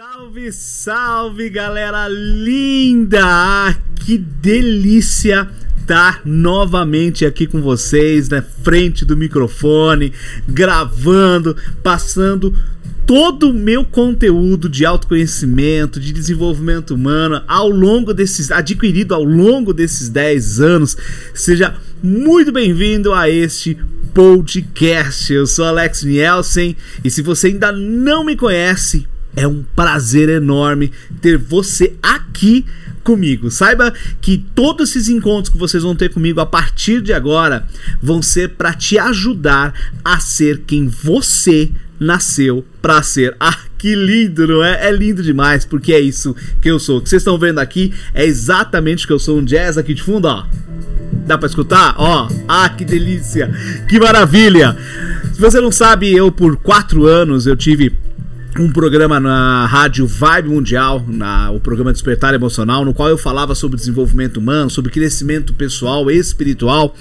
Salve, salve galera linda! Ah, que delícia estar novamente aqui com vocês, na frente do microfone, gravando, passando todo o meu conteúdo de autoconhecimento, de desenvolvimento humano ao longo desses adquirido ao longo desses 10 anos. Seja muito bem-vindo a este podcast. Eu sou Alex Nielsen e se você ainda não me conhece, é um prazer enorme ter você aqui comigo. Saiba que todos esses encontros que vocês vão ter comigo a partir de agora vão ser para te ajudar a ser quem você nasceu para ser. Ah, que lindo, não é? É lindo demais, porque é isso que eu sou. O que vocês estão vendo aqui é exatamente o que eu sou. Um jazz aqui de fundo, ó. Dá para escutar? Ó, ah, que delícia, que maravilha. Se você não sabe, eu por quatro anos eu tive um programa na rádio Vibe Mundial, na, o programa Despertar Emocional, no qual eu falava sobre desenvolvimento humano, sobre crescimento pessoal e espiritual.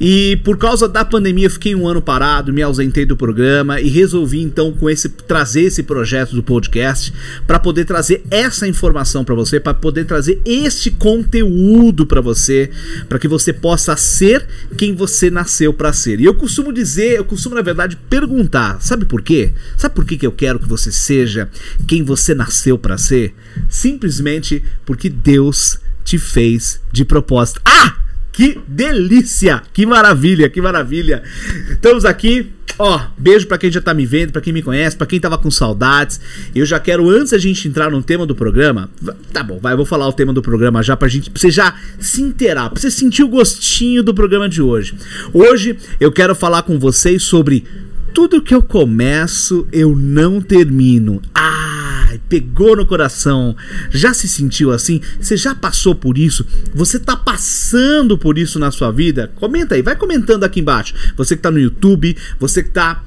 E por causa da pandemia, fiquei um ano parado, me ausentei do programa e resolvi então com esse trazer esse projeto do podcast para poder trazer essa informação para você, para poder trazer este conteúdo para você, para que você possa ser quem você nasceu para ser. E eu costumo dizer, eu costumo na verdade perguntar, sabe por quê? Sabe por que, que eu quero que você você seja quem você nasceu para ser, simplesmente porque Deus te fez de propósito. Ah! Que delícia! Que maravilha, que maravilha. Estamos aqui Ó, beijo para quem já tá me vendo, para quem me conhece, para quem tava com saudades. Eu já quero antes a gente entrar no tema do programa, tá bom, vai, vou falar o tema do programa já pra gente, pra você já se inteirar, pra você sentir o gostinho do programa de hoje. Hoje eu quero falar com vocês sobre tudo que eu começo, eu não termino. Ah, pegou no coração. Já se sentiu assim? Você já passou por isso? Você tá passando por isso na sua vida? Comenta aí, vai comentando aqui embaixo. Você que tá no YouTube, você que tá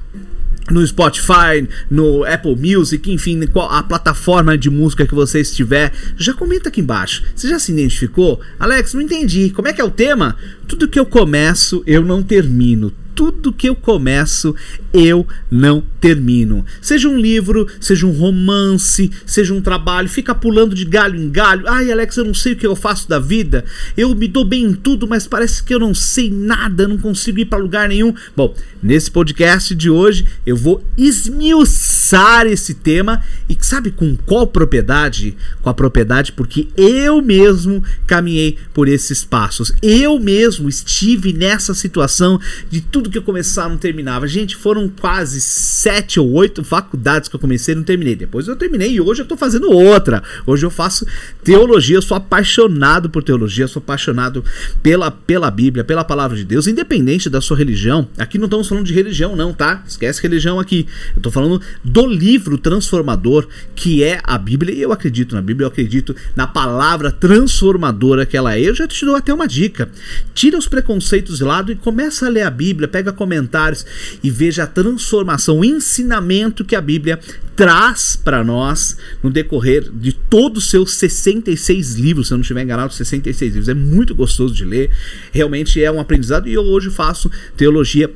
no Spotify, no Apple Music, enfim, a plataforma de música que você estiver, já comenta aqui embaixo. Você já se identificou? Alex, não entendi. Como é que é o tema? Tudo que eu começo, eu não termino tudo que eu começo, eu não termino. Seja um livro, seja um romance, seja um trabalho, fica pulando de galho em galho. Ai, Alex, eu não sei o que eu faço da vida. Eu me dou bem em tudo, mas parece que eu não sei nada, não consigo ir para lugar nenhum. Bom, nesse podcast de hoje eu vou esmiuçar esse tema e sabe com qual propriedade? Com a propriedade porque eu mesmo caminhei por esses passos. Eu mesmo estive nessa situação de tudo tudo que eu começava não terminava. Gente, foram quase sete ou oito faculdades que eu comecei e não terminei. Depois eu terminei e hoje eu tô fazendo outra. Hoje eu faço teologia, eu sou apaixonado por teologia, sou apaixonado pela, pela Bíblia, pela palavra de Deus, independente da sua religião. Aqui não estamos falando de religião, não, tá? Esquece religião aqui. Eu tô falando do livro transformador que é a Bíblia, e eu acredito na Bíblia, eu acredito na palavra transformadora que ela é. Eu já te dou até uma dica. Tira os preconceitos de lado e começa a ler a Bíblia pega comentários e veja a transformação, o ensinamento que a Bíblia traz para nós no decorrer de todos os seus 66 livros, se eu não estiver enganado, 66 livros. É muito gostoso de ler, realmente é um aprendizado e eu hoje faço teologia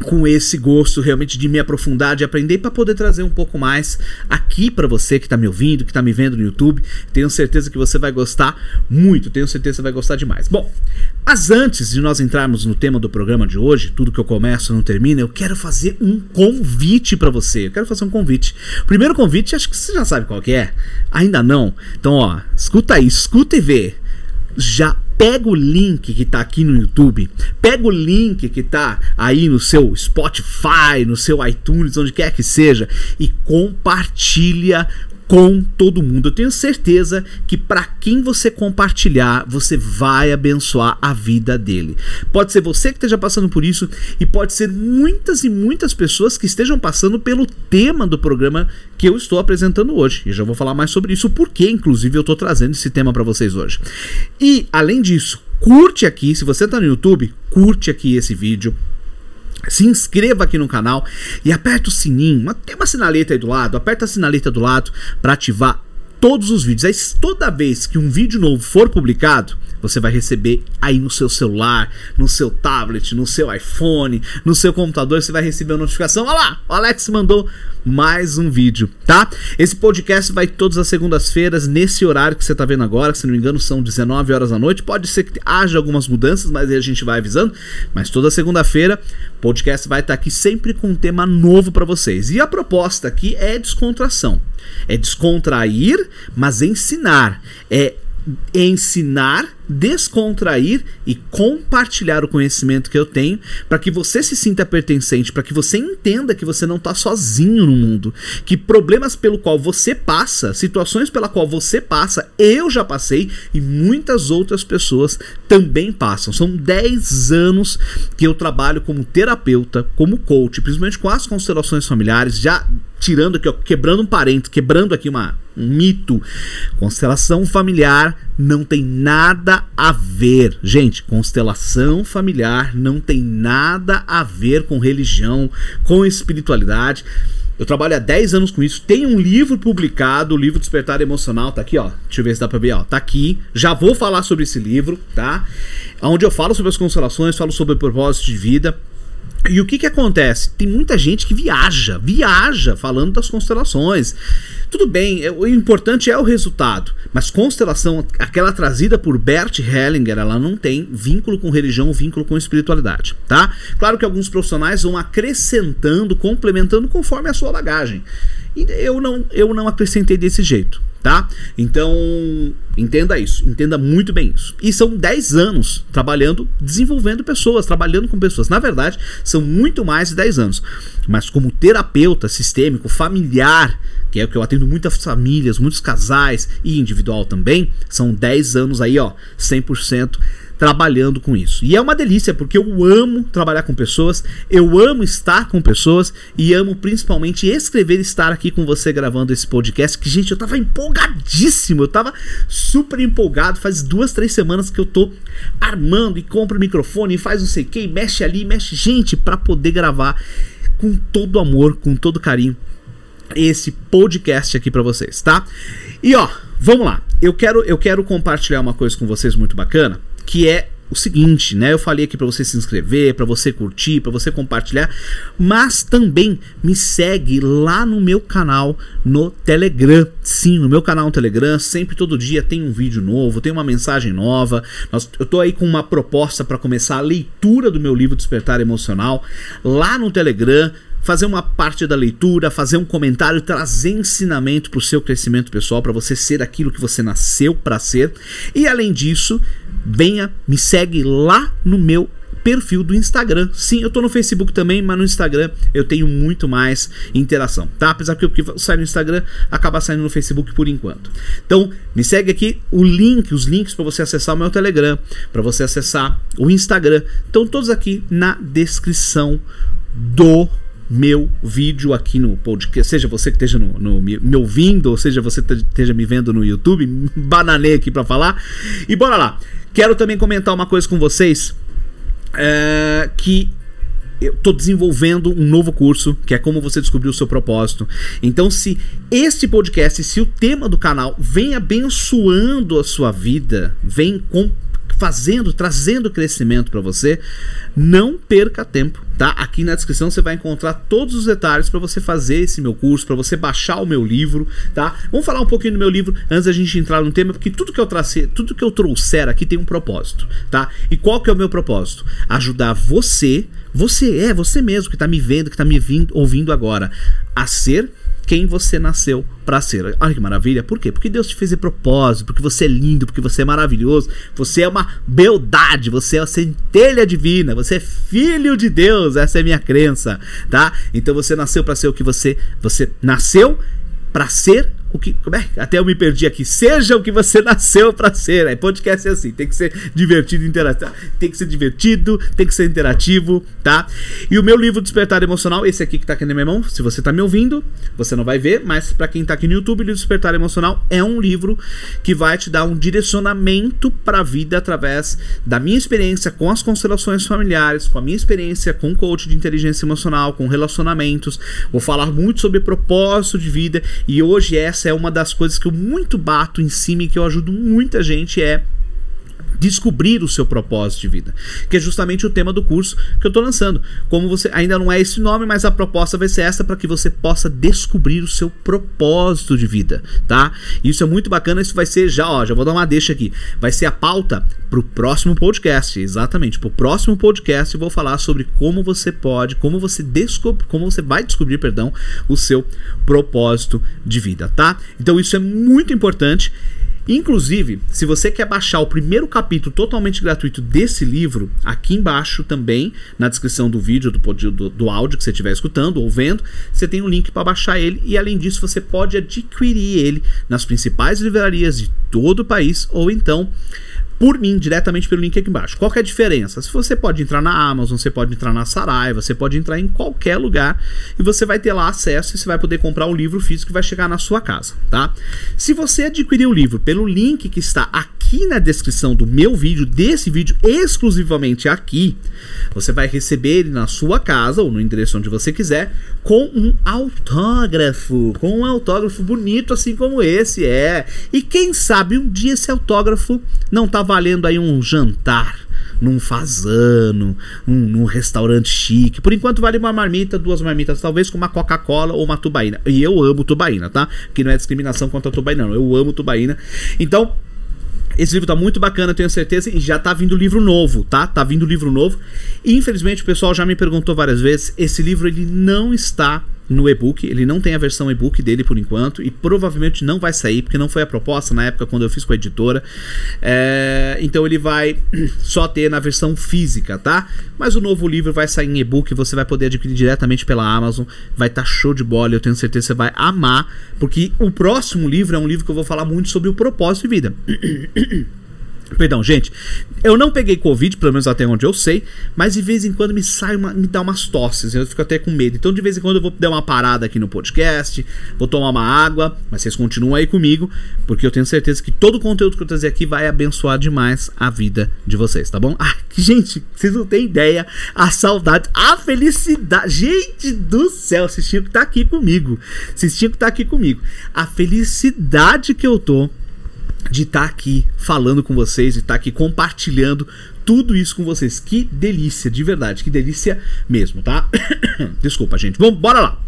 com esse gosto realmente de me aprofundar, de aprender para poder trazer um pouco mais aqui para você que está me ouvindo, que está me vendo no YouTube. Tenho certeza que você vai gostar muito, tenho certeza que você vai gostar demais. Bom, mas antes de nós entrarmos no tema do programa de hoje, tudo que eu começo não termina, eu quero fazer um convite para você. Eu quero fazer um convite. primeiro convite, acho que você já sabe qual que é. Ainda não? Então, ó, escuta aí, escuta e vê. Já pega o link que tá aqui no YouTube, pega o link que tá aí no seu Spotify, no seu iTunes, onde quer que seja, e compartilha com todo mundo. Eu tenho certeza que para quem você compartilhar, você vai abençoar a vida dele. Pode ser você que esteja passando por isso e pode ser muitas e muitas pessoas que estejam passando pelo tema do programa que eu estou apresentando hoje. E já vou falar mais sobre isso, porque inclusive eu estou trazendo esse tema para vocês hoje. E além disso, curte aqui, se você está no YouTube, curte aqui esse vídeo se inscreva aqui no canal e aperta o sininho. Tem uma sinaleta aí do lado, aperta a sinaleta do lado para ativar todos os vídeos. Aí, toda vez que um vídeo novo for publicado, você vai receber aí no seu celular, no seu tablet, no seu iPhone, no seu computador, você vai receber a notificação. Olha lá, o Alex mandou mais um vídeo, tá? Esse podcast vai todas as segundas-feiras, nesse horário que você tá vendo agora, que se não me engano são 19 horas da noite. Pode ser que haja algumas mudanças, mas aí a gente vai avisando. Mas toda segunda-feira, podcast vai estar tá aqui sempre com um tema novo para vocês. E a proposta aqui é descontração. É descontrair, mas ensinar. É ensinar, descontrair e compartilhar o conhecimento que eu tenho para que você se sinta pertencente, para que você entenda que você não está sozinho no mundo, que problemas pelo qual você passa, situações pela qual você passa, eu já passei e muitas outras pessoas também passam. São 10 anos que eu trabalho como terapeuta, como coach, principalmente com as constelações familiares, já tirando aqui, ó, quebrando um parente, quebrando aqui uma, um mito. Constelação familiar não tem nada a ver. Gente, constelação familiar não tem nada a ver com religião, com espiritualidade. Eu trabalho há 10 anos com isso. Tem um livro publicado, o livro Despertar Emocional, tá aqui, ó. Deixa eu ver se dá pra ver, ó. Tá aqui. Já vou falar sobre esse livro, tá? Onde eu falo sobre as constelações, falo sobre o propósito de vida. E o que que acontece? Tem muita gente que viaja, viaja falando das constelações. Tudo bem, é, o importante é o resultado, mas constelação, aquela trazida por Bert Hellinger, ela não tem vínculo com religião, vínculo com espiritualidade, tá? Claro que alguns profissionais vão acrescentando, complementando conforme a sua bagagem. E eu não, eu não acrescentei desse jeito tá? Então, entenda isso, entenda muito bem isso. E são 10 anos trabalhando, desenvolvendo pessoas, trabalhando com pessoas. Na verdade, são muito mais de 10 anos. Mas como terapeuta sistêmico, familiar, que é o que eu atendo muitas famílias, muitos casais e individual também, são 10 anos aí, ó, 100% trabalhando com isso. E é uma delícia, porque eu amo trabalhar com pessoas, eu amo estar com pessoas e amo principalmente escrever e estar aqui com você gravando esse podcast. Que, gente, eu tava empolgadíssimo, eu tava super empolgado. Faz duas, três semanas que eu tô armando e compro o microfone e faz não sei o que, mexe ali, mexe gente para poder gravar com todo amor, com todo carinho esse podcast aqui para vocês, tá? E ó, vamos lá. Eu quero eu quero compartilhar uma coisa com vocês muito bacana que é o seguinte, né? Eu falei aqui para você se inscrever, para você curtir, para você compartilhar, mas também me segue lá no meu canal no Telegram. Sim, no meu canal no Telegram, sempre todo dia tem um vídeo novo, tem uma mensagem nova. eu tô aí com uma proposta para começar a leitura do meu livro Despertar Emocional lá no Telegram fazer uma parte da leitura, fazer um comentário, trazer ensinamento para o seu crescimento pessoal, para você ser aquilo que você nasceu para ser. E além disso, venha, me segue lá no meu perfil do Instagram. Sim, eu tô no Facebook também, mas no Instagram eu tenho muito mais interação, tá? Apesar que o que sai no Instagram acaba saindo no Facebook por enquanto. Então, me segue aqui o link, os links para você acessar o meu Telegram, para você acessar o Instagram. Estão todos aqui na descrição do meu vídeo aqui no podcast, seja você que esteja no, no, me ouvindo, ou seja você que esteja me vendo no YouTube, bananei aqui para falar. E bora lá. Quero também comentar uma coisa com vocês é, que eu estou desenvolvendo um novo curso, que é como você descobrir o seu propósito. Então, se este podcast, se o tema do canal vem abençoando a sua vida, vem com fazendo, trazendo crescimento para você, não perca tempo, tá? Aqui na descrição você vai encontrar todos os detalhes para você fazer esse meu curso, para você baixar o meu livro, tá? Vamos falar um pouquinho do meu livro antes da gente entrar no tema, porque tudo que eu tracei, tudo que eu trouxer aqui tem um propósito, tá? E qual que é o meu propósito? Ajudar você, você é você mesmo que está me vendo, que está me vindo, ouvindo agora, a ser quem você nasceu para ser. Olha que maravilha. Por quê? Porque Deus te fez de propósito, porque você é lindo, porque você é maravilhoso, você é uma beldade, você é uma centelha divina, você é filho de Deus. Essa é a minha crença, tá? Então você nasceu para ser o que você você nasceu para ser o que. Como é? Até eu me perdi aqui. Seja o que você nasceu para ser. É podcast é assim, tem que ser divertido, interativo. Tem que ser divertido, tem que ser interativo, tá? E o meu livro Despertar Emocional, esse aqui que tá aqui na minha mão, se você tá me ouvindo, você não vai ver, mas para quem tá aqui no YouTube, o Despertar Emocional é um livro que vai te dar um direcionamento para a vida através da minha experiência com as constelações familiares, com a minha experiência com coach de inteligência emocional, com relacionamentos. Vou falar muito sobre propósito de vida e hoje essa essa é uma das coisas que eu muito bato em cima e que eu ajudo muita gente é descobrir o seu propósito de vida, que é justamente o tema do curso que eu estou lançando. Como você ainda não é esse nome, mas a proposta vai ser essa para que você possa descobrir o seu propósito de vida, tá? Isso é muito bacana, isso vai ser já, ó, já vou dar uma deixa aqui. Vai ser a pauta para o próximo podcast, exatamente. Para o próximo podcast eu vou falar sobre como você pode, como você descobre, como você vai descobrir, perdão, o seu propósito de vida, tá? Então isso é muito importante. Inclusive, se você quer baixar o primeiro capítulo totalmente gratuito desse livro, aqui embaixo também, na descrição do vídeo, do, do, do áudio que você estiver escutando ou vendo, você tem um link para baixar ele e além disso você pode adquirir ele nas principais livrarias de todo o país ou então por mim, diretamente pelo link aqui embaixo. Qual é a diferença? Se você pode entrar na Amazon, você pode entrar na Saraiva, você pode entrar em qualquer lugar e você vai ter lá acesso e você vai poder comprar o livro físico que vai chegar na sua casa, tá? Se você adquirir o livro pelo link que está aqui na descrição do meu vídeo, desse vídeo exclusivamente aqui, você vai receber ele na sua casa ou no endereço onde você quiser com um autógrafo, com um autógrafo bonito assim como esse é. E quem sabe um dia esse autógrafo não tá valendo aí um jantar num fazano, um, num restaurante chique. Por enquanto vale uma marmita, duas marmitas, talvez com uma Coca-Cola ou uma tubaína. E eu amo tubaína, tá? Que não é discriminação contra a tubaína, não. Eu amo tubaína. Então, esse livro tá muito bacana, tenho certeza, e já tá vindo livro novo, tá? Tá vindo livro novo. Infelizmente, o pessoal já me perguntou várias vezes, esse livro ele não está no e-book. Ele não tem a versão e-book dele por enquanto e provavelmente não vai sair, porque não foi a proposta na época quando eu fiz com a editora. É, então ele vai só ter na versão física, tá? Mas o novo livro vai sair em e-book, você vai poder adquirir diretamente pela Amazon. Vai estar tá show de bola, eu tenho certeza que você vai amar, porque o próximo livro é um livro que eu vou falar muito sobre o propósito de vida. Perdão, gente. Eu não peguei Covid, pelo menos até onde eu sei, mas de vez em quando me sai uma, me dá umas tosses, eu fico até com medo. Então, de vez em quando eu vou dar uma parada aqui no podcast, vou tomar uma água, mas vocês continuam aí comigo, porque eu tenho certeza que todo o conteúdo que eu trazer aqui vai abençoar demais a vida de vocês, tá bom? Ah, gente, vocês não têm ideia a saudade, a felicidade. Gente do céu, vocês tinham que estar tá aqui comigo. Vocês tinham que estar tá aqui comigo. A felicidade que eu tô de estar tá aqui falando com vocês, de estar tá aqui compartilhando tudo isso com vocês. Que delícia, de verdade, que delícia mesmo, tá? Desculpa, gente. Vamos, bora lá.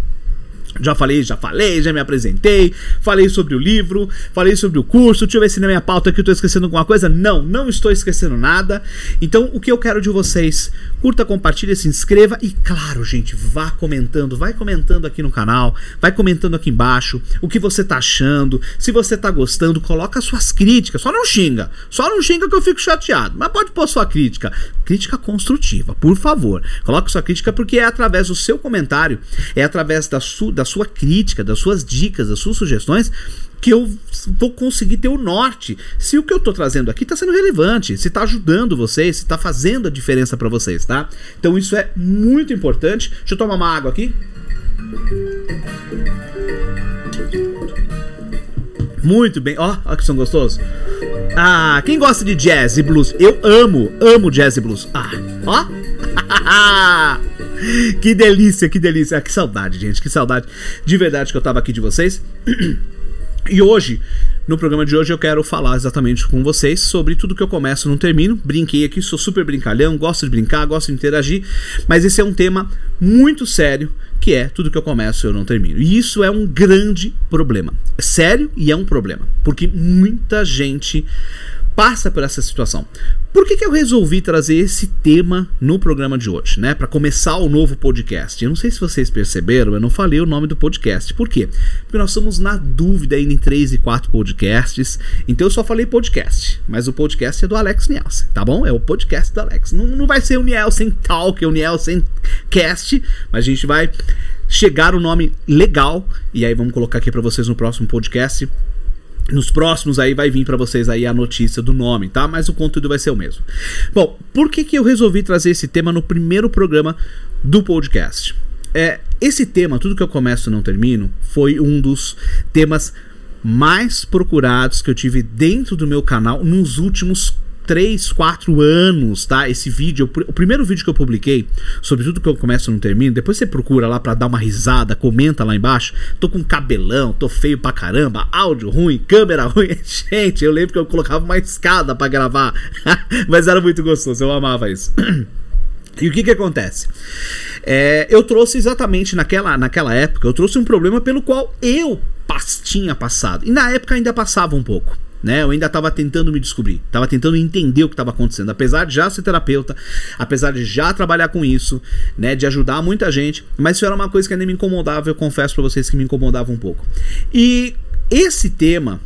Já falei, já falei, já me apresentei, falei sobre o livro, falei sobre o curso. Deixa eu ver se na minha pauta aqui eu tô esquecendo alguma coisa. Não, não estou esquecendo nada. Então, o que eu quero de vocês, curta, compartilhe, se inscreva e, claro, gente, vá comentando, vai comentando aqui no canal, vai comentando aqui embaixo o que você tá achando, se você tá gostando, coloca suas críticas, só não xinga, só não xinga que eu fico chateado, mas pode pôr sua crítica, crítica construtiva, por favor. Coloque sua crítica porque é através do seu comentário, é através da sua da sua crítica, das suas dicas, das suas sugestões, que eu vou conseguir ter o norte. Se o que eu estou trazendo aqui está sendo relevante, se está ajudando vocês, se está fazendo a diferença para vocês, tá? Então isso é muito importante. Deixa eu tomar uma água aqui. Muito bem, ó, oh, que som gostoso. Ah, quem gosta de jazz e blues? Eu amo, amo jazz e blues. Ah, ó. que delícia, que delícia. Ah, que saudade, gente, que saudade de verdade que eu tava aqui de vocês. E hoje, no programa de hoje, eu quero falar exatamente com vocês sobre tudo que eu começo e não termino. Brinquei aqui, sou super brincalhão, gosto de brincar, gosto de interagir, mas esse é um tema muito sério que é tudo que eu começo eu não termino. E isso é um grande problema. É sério e é um problema, porque muita gente passa por essa situação. Por que, que eu resolvi trazer esse tema no programa de hoje, né? Para começar o novo podcast. Eu não sei se vocês perceberam, eu não falei o nome do podcast. Por quê? Porque nós estamos na dúvida ainda em três e quatro podcasts. Então eu só falei podcast. Mas o podcast é do Alex Nielsen, tá bom? É o podcast do Alex. Não, não vai ser o Nielsen Talk, é o Nielsen Cast, mas a gente vai chegar o um nome legal. E aí vamos colocar aqui para vocês no próximo podcast nos próximos aí vai vir para vocês aí a notícia do nome, tá? Mas o conteúdo vai ser o mesmo. Bom, por que, que eu resolvi trazer esse tema no primeiro programa do podcast? É, esse tema, tudo que eu começo e não termino, foi um dos temas mais procurados que eu tive dentro do meu canal nos últimos 3, 4 anos, tá? Esse vídeo, o primeiro vídeo que eu publiquei, sobre tudo que eu começo e não termino, depois você procura lá pra dar uma risada, comenta lá embaixo. Tô com cabelão, tô feio pra caramba, áudio ruim, câmera ruim. Gente, eu lembro que eu colocava uma escada para gravar, mas era muito gostoso, eu amava isso. E o que que acontece? É, eu trouxe exatamente naquela, naquela época, eu trouxe um problema pelo qual eu tinha passado. E na época ainda passava um pouco. Né, eu ainda estava tentando me descobrir, estava tentando entender o que estava acontecendo, apesar de já ser terapeuta, apesar de já trabalhar com isso, né, de ajudar muita gente, mas isso era uma coisa que ainda me incomodava, eu confesso para vocês que me incomodava um pouco. E esse tema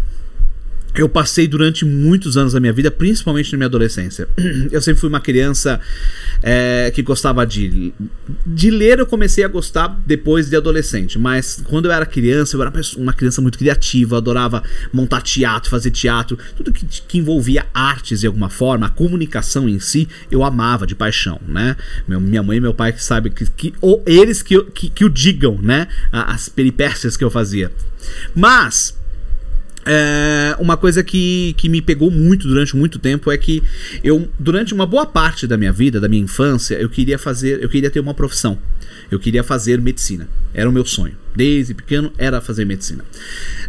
eu passei durante muitos anos da minha vida, principalmente na minha adolescência. Eu sempre fui uma criança é, que gostava de. De ler, eu comecei a gostar depois de adolescente. Mas quando eu era criança, eu era uma criança muito criativa, adorava montar teatro, fazer teatro, tudo que, que envolvia artes de alguma forma, a comunicação em si, eu amava de paixão, né? Meu, minha mãe e meu pai que sabem que, que ou eles que, que, que o digam, né? As peripécias que eu fazia. Mas é, uma coisa que, que me pegou muito durante muito tempo é que eu, durante uma boa parte da minha vida, da minha infância, eu queria fazer, eu queria ter uma profissão. Eu queria fazer medicina. Era o meu sonho. Desde pequeno era fazer medicina.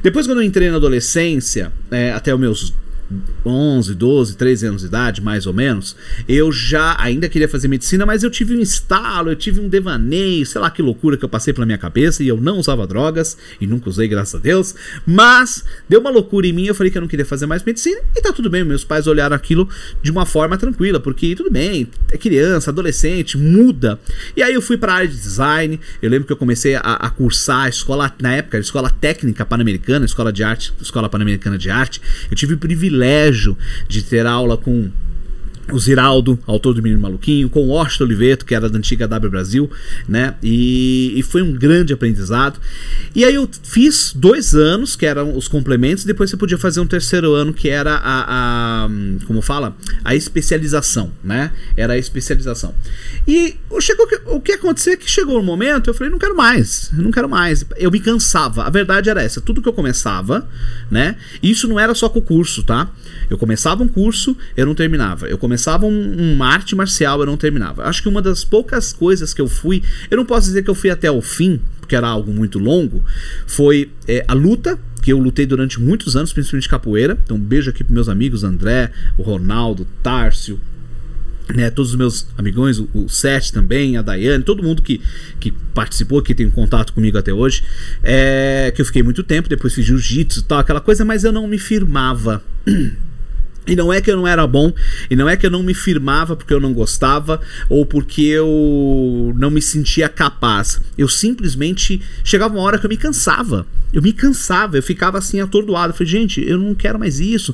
Depois, quando eu entrei na adolescência, é, até os meus 11, 12, 13 anos de idade, mais ou menos, eu já ainda queria fazer medicina, mas eu tive um estalo, eu tive um devaneio, sei lá que loucura que eu passei pela minha cabeça e eu não usava drogas e nunca usei, graças a Deus. Mas deu uma loucura em mim, eu falei que eu não queria fazer mais medicina e tá tudo bem. Meus pais olharam aquilo de uma forma tranquila, porque tudo bem, é criança, adolescente, muda. E aí eu fui para área de design. Eu lembro que eu comecei a, a cursar a escola, na época, a escola técnica pan-americana, escola de arte, escola pan-americana de arte. Eu tive o privilégio privilégio de ter aula com o Ziraldo, autor do Menino Maluquinho, com o Washington Oliveto, que era da antiga W Brasil, né? E, e, foi um grande aprendizado. E aí eu fiz dois anos, que eram os complementos, depois você podia fazer um terceiro ano, que era a, a como fala? A especialização, né? Era a especialização. E chegou, o que aconteceu é que chegou um momento, eu falei, não quero mais, não quero mais. Eu me cansava. A verdade era essa, tudo que eu começava, né? Isso não era só com o curso, tá? Eu começava um curso, eu não terminava. Eu começava um, um arte marcial, eu não terminava. Acho que uma das poucas coisas que eu fui, eu não posso dizer que eu fui até o fim, porque era algo muito longo, foi é, a luta, que eu lutei durante muitos anos, principalmente capoeira. Então, um beijo aqui para meus amigos André, o Ronaldo, Tárcio, né, todos os meus amigões, o, o Seth também, a Daiane, todo mundo que, que participou, que tem contato comigo até hoje, é, que eu fiquei muito tempo, depois fiz jiu-jitsu e tal, aquela coisa, mas eu não me firmava. E não é que eu não era bom, e não é que eu não me firmava porque eu não gostava ou porque eu não me sentia capaz. Eu simplesmente chegava uma hora que eu me cansava. Eu me cansava, eu ficava assim atordoado. Eu falei, gente, eu não quero mais isso.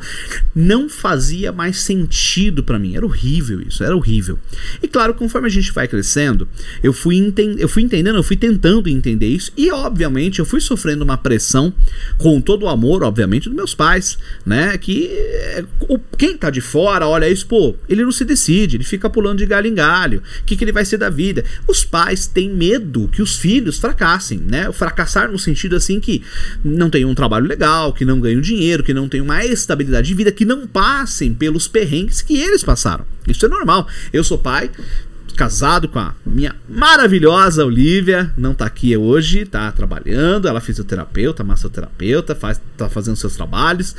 Não fazia mais sentido para mim. Era horrível isso, era horrível. E claro, conforme a gente vai crescendo, eu fui, enten eu fui entendendo, eu fui tentando entender isso. E obviamente eu fui sofrendo uma pressão com todo o amor, obviamente, dos meus pais, né? Que eh, o quem tá de fora olha isso, pô, ele não se decide, ele fica pulando de galho em galho. O que, que ele vai ser da vida? Os pais têm medo que os filhos fracassem, né? Fracassar no sentido assim que não tenham um trabalho legal, que não ganhem dinheiro, que não tenham uma estabilidade de vida, que não passem pelos perrengues que eles passaram. Isso é normal. Eu sou pai, casado com a minha maravilhosa Olivia, não tá aqui hoje, tá trabalhando, ela é fisioterapeuta, massoterapeuta, faz, tá fazendo seus trabalhos,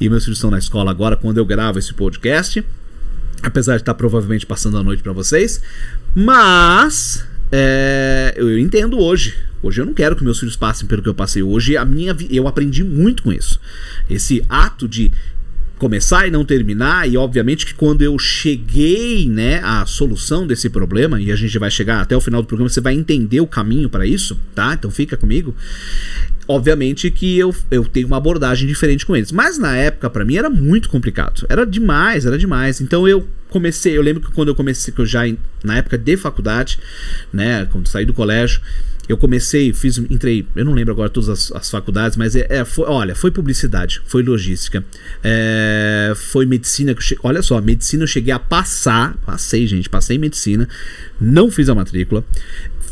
e meus filhos estão na escola agora quando eu gravo esse podcast, apesar de estar tá provavelmente passando a noite para vocês, mas é, eu entendo hoje. Hoje eu não quero que meus filhos passem pelo que eu passei hoje. A minha, eu aprendi muito com isso. Esse ato de começar e não terminar, e obviamente que quando eu cheguei, né, à solução desse problema, e a gente vai chegar até o final do programa, você vai entender o caminho para isso, tá? Então fica comigo. Obviamente que eu, eu tenho uma abordagem diferente com eles, mas na época para mim era muito complicado. Era demais, era demais. Então eu comecei, eu lembro que quando eu comecei, que eu já na época de faculdade, né, quando saí do colégio, eu comecei, fiz, entrei, eu não lembro agora todas as, as faculdades, mas é, é, foi, olha, foi publicidade, foi logística, é, foi medicina, que olha só, medicina eu cheguei a passar, passei, gente, passei em medicina, não fiz a matrícula,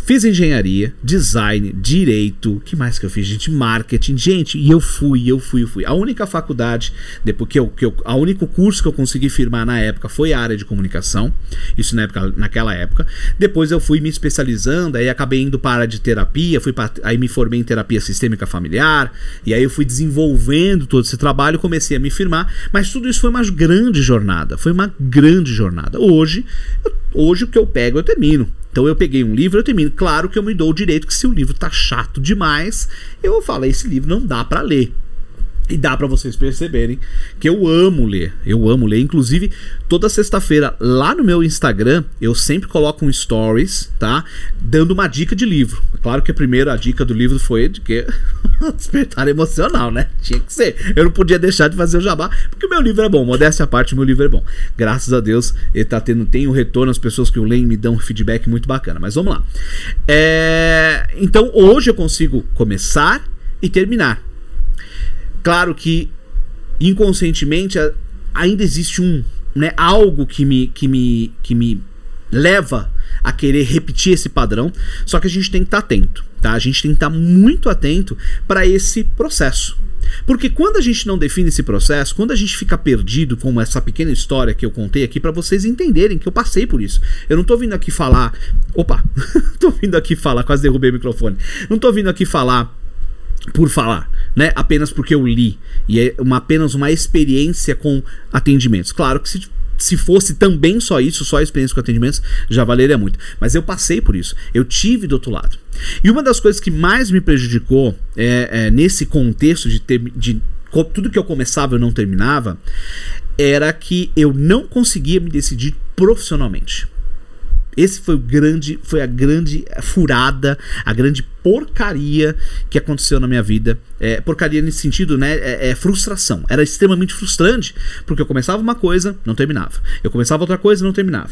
Fiz engenharia, design, direito, que mais que eu fiz, gente? Marketing, gente, e eu fui, eu fui, eu fui. A única faculdade, depois que eu, que eu, a único curso que eu consegui firmar na época foi a área de comunicação, isso na época, naquela época. Depois eu fui me especializando, aí acabei indo para a área de terapia, fui aí me formei em terapia sistêmica familiar, e aí eu fui desenvolvendo todo esse trabalho, comecei a me firmar, mas tudo isso foi uma grande jornada, foi uma grande jornada. Hoje, hoje o que eu pego eu termino. Então eu peguei um livro, eu termino. Claro que eu me dou o direito que se o livro tá chato demais, eu falo, esse livro não dá para ler. E dá para vocês perceberem que eu amo ler. Eu amo ler. Inclusive, toda sexta-feira lá no meu Instagram, eu sempre coloco um stories, tá? Dando uma dica de livro. É claro que a primeira dica do livro foi de que despertar emocional, né? Tinha que ser. Eu não podia deixar de fazer o jabá, porque o meu livro é bom. Modéstia à parte, o meu livro é bom. Graças a Deus, ele tá tendo, tem um retorno, as pessoas que o leem me dão um feedback muito bacana. Mas vamos lá. É... Então, hoje eu consigo começar e terminar claro que inconscientemente ainda existe um, né, algo que me, que me, que me leva a querer repetir esse padrão, só que a gente tem que estar tá atento, tá? A gente tem que estar tá muito atento para esse processo. Porque quando a gente não define esse processo, quando a gente fica perdido, como essa pequena história que eu contei aqui para vocês entenderem que eu passei por isso. Eu não tô vindo aqui falar, opa, tô vindo aqui falar, quase derrubei o microfone. Não tô vindo aqui falar por falar, né? Apenas porque eu li. E é uma, apenas uma experiência com atendimentos. Claro que se, se fosse também só isso, só a experiência com atendimentos, já valeria muito. Mas eu passei por isso. Eu tive do outro lado. E uma das coisas que mais me prejudicou é, é, nesse contexto de, ter, de tudo que eu começava eu não terminava, era que eu não conseguia me decidir profissionalmente. Esse foi o grande, foi a grande furada, a grande porcaria que aconteceu na minha vida. É, porcaria nesse sentido, né? É, é, frustração. Era extremamente frustrante, porque eu começava uma coisa, não terminava. Eu começava outra coisa, não terminava.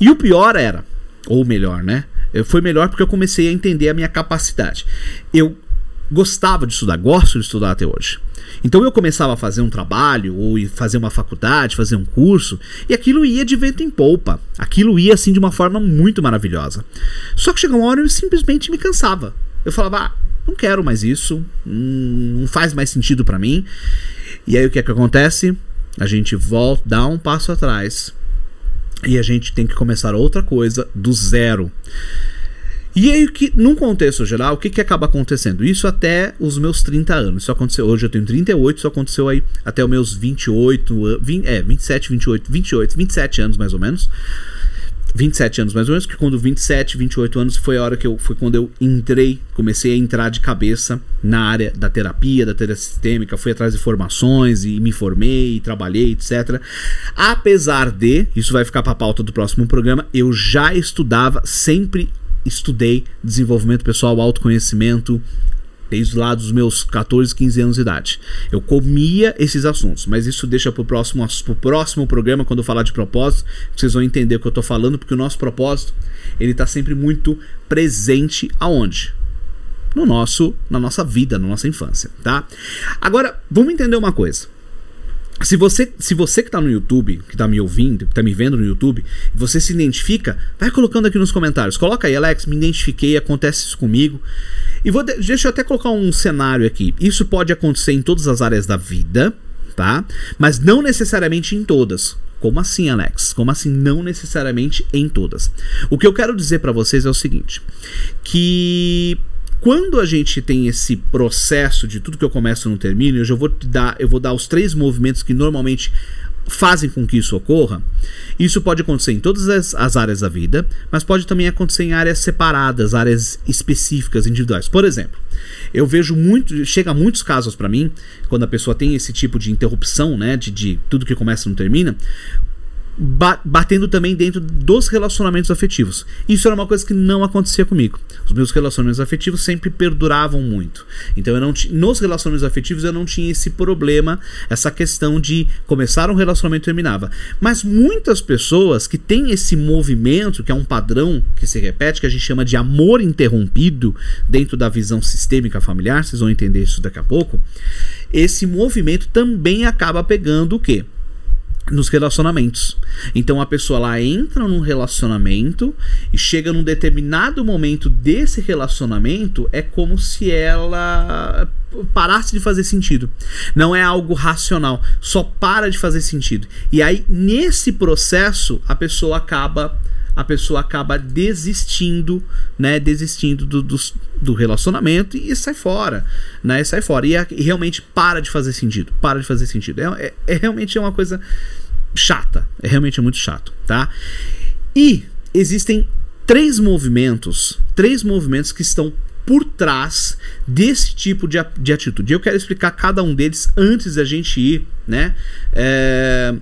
E o pior era, ou melhor, né? Foi melhor porque eu comecei a entender a minha capacidade. Eu gostava de estudar, gosto de estudar até hoje. Então eu começava a fazer um trabalho, ou fazer uma faculdade, fazer um curso, e aquilo ia de vento em polpa. Aquilo ia assim de uma forma muito maravilhosa. Só que chegou uma hora eu simplesmente me cansava. Eu falava, ah, não quero mais isso, hum, não faz mais sentido para mim. E aí o que é que acontece? A gente volta, dá um passo atrás e a gente tem que começar outra coisa do zero. E aí, que, num contexto geral, o que, que acaba acontecendo? Isso até os meus 30 anos. Isso aconteceu, hoje eu tenho 38, isso aconteceu aí até os meus 28, 20, é, 27, 28, 28, 27 anos mais ou menos. 27 anos mais ou menos, que quando 27, 28 anos foi a hora que eu foi quando eu entrei, comecei a entrar de cabeça na área da terapia, da terapia sistêmica, fui atrás de formações e me formei, trabalhei, etc. Apesar de, isso vai ficar para a pauta do próximo programa, eu já estudava sempre estudei desenvolvimento pessoal, autoconhecimento, desde lá dos meus 14, 15 anos de idade. Eu comia esses assuntos, mas isso deixa para o próximo, pro próximo programa, quando eu falar de propósito, vocês vão entender o que eu estou falando, porque o nosso propósito ele está sempre muito presente aonde? No nosso, na nossa vida, na nossa infância, tá? Agora, vamos entender uma coisa. Se você, se você que está no YouTube, que está me ouvindo, que está me vendo no YouTube, você se identifica, vai colocando aqui nos comentários. Coloca aí, Alex, me identifiquei, acontece isso comigo. E vou deixa eu até colocar um cenário aqui. Isso pode acontecer em todas as áreas da vida, tá? Mas não necessariamente em todas. Como assim, Alex? Como assim não necessariamente em todas? O que eu quero dizer para vocês é o seguinte, que quando a gente tem esse processo de tudo que eu começo não termino, eu já vou dar, eu vou dar os três movimentos que normalmente fazem com que isso ocorra. Isso pode acontecer em todas as, as, áreas da vida, mas pode também acontecer em áreas separadas, áreas específicas, individuais. Por exemplo, eu vejo muito, chega muitos casos para mim, quando a pessoa tem esse tipo de interrupção, né, de, de tudo que começa não termina, batendo também dentro dos relacionamentos afetivos. Isso era uma coisa que não acontecia comigo. Os meus relacionamentos afetivos sempre perduravam muito. Então eu não nos relacionamentos afetivos eu não tinha esse problema, essa questão de começar um relacionamento e terminava. Mas muitas pessoas que têm esse movimento, que é um padrão que se repete, que a gente chama de amor interrompido dentro da visão sistêmica familiar, vocês vão entender isso daqui a pouco. Esse movimento também acaba pegando o quê? Nos relacionamentos. Então a pessoa lá entra num relacionamento e chega num determinado momento desse relacionamento, é como se ela parasse de fazer sentido. Não é algo racional, só para de fazer sentido. E aí nesse processo a pessoa acaba a pessoa acaba desistindo, né, desistindo do, do, do relacionamento e sai fora, né, e sai fora. E, é, e, realmente para de fazer sentido, para de fazer sentido. É, é, é realmente é uma coisa chata, é realmente muito chato, tá? E existem três movimentos, três movimentos que estão por trás desse tipo de, de atitude. Eu quero explicar cada um deles antes da gente ir, né? É,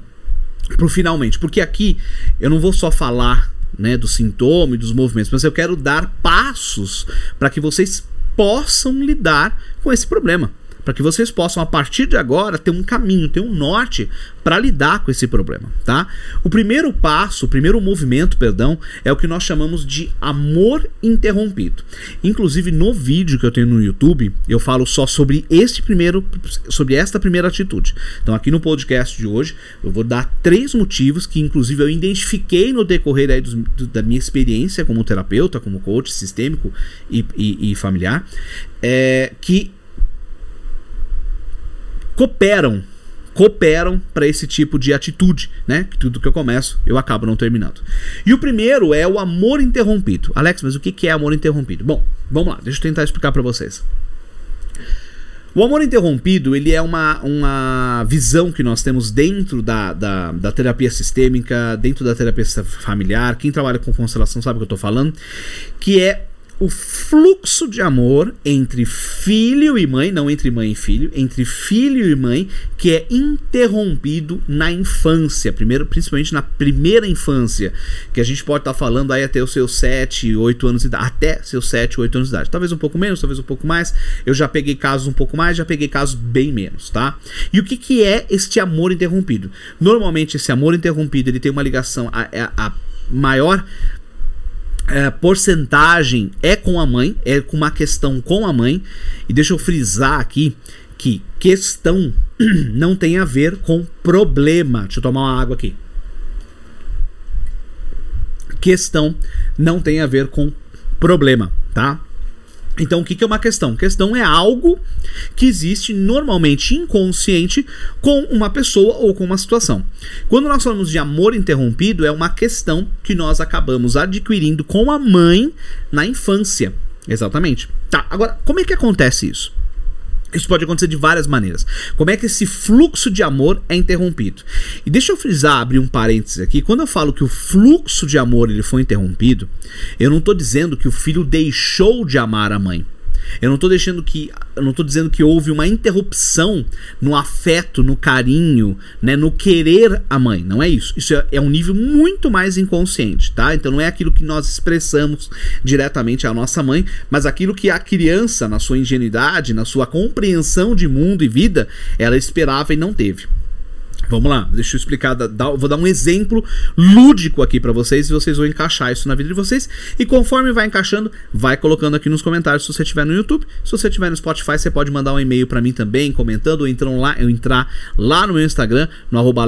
pro finalmente, porque aqui eu não vou só falar né, do sintoma e dos movimentos, mas eu quero dar passos para que vocês possam lidar com esse problema para que vocês possam a partir de agora ter um caminho, ter um norte para lidar com esse problema, tá? O primeiro passo, o primeiro movimento, perdão, é o que nós chamamos de amor interrompido. Inclusive no vídeo que eu tenho no YouTube, eu falo só sobre este primeiro sobre esta primeira atitude. Então aqui no podcast de hoje, eu vou dar três motivos que inclusive eu identifiquei no decorrer aí do, da minha experiência como terapeuta, como coach sistêmico e, e, e familiar, é, que cooperam cooperam para esse tipo de atitude, né? Que tudo que eu começo, eu acabo não terminando. E o primeiro é o amor interrompido. Alex, mas o que é amor interrompido? Bom, vamos lá, deixa eu tentar explicar para vocês. O amor interrompido, ele é uma, uma visão que nós temos dentro da, da, da terapia sistêmica, dentro da terapia familiar. Quem trabalha com constelação sabe o que eu estou falando. Que é o fluxo de amor entre filho e mãe, não entre mãe e filho, entre filho e mãe, que é interrompido na infância, primeiro, principalmente na primeira infância, que a gente pode estar tá falando aí até os seus 7, 8 anos de idade, até seus 7, 8 anos de idade. Talvez um pouco menos, talvez um pouco mais. Eu já peguei casos um pouco mais, já peguei casos bem menos, tá? E o que, que é este amor interrompido? Normalmente esse amor interrompido, ele tem uma ligação a, a, a maior é, porcentagem é com a mãe, é com uma questão com a mãe. E deixa eu frisar aqui que questão não tem a ver com problema. Deixa eu tomar uma água aqui. Questão não tem a ver com problema, tá? Então, o que, é uma questão? Questão é algo que existe normalmente inconsciente com uma pessoa ou com uma situação. Quando nós falamos de amor interrompido, é uma questão que nós acabamos adquirindo com a mãe na infância. Exatamente. Tá, agora, como é que acontece isso? Isso pode acontecer de várias maneiras. Como é que esse fluxo de amor é interrompido? E deixa eu frisar, abrir um parênteses aqui. Quando eu falo que o fluxo de amor ele foi interrompido, eu não estou dizendo que o filho deixou de amar a mãe. Eu não estou deixando que, eu não tô dizendo que houve uma interrupção no afeto, no carinho, né, no querer a mãe. Não é isso. Isso é, é um nível muito mais inconsciente, tá? Então não é aquilo que nós expressamos diretamente à nossa mãe, mas aquilo que a criança, na sua ingenuidade, na sua compreensão de mundo e vida, ela esperava e não teve. Vamos lá, deixa eu explicar, vou dar um exemplo lúdico aqui para vocês e vocês vão encaixar isso na vida de vocês. E conforme vai encaixando, vai colocando aqui nos comentários se você estiver no YouTube. Se você estiver no Spotify, você pode mandar um e-mail para mim também, comentando, ou entram lá, eu entrar lá no meu Instagram, no arroba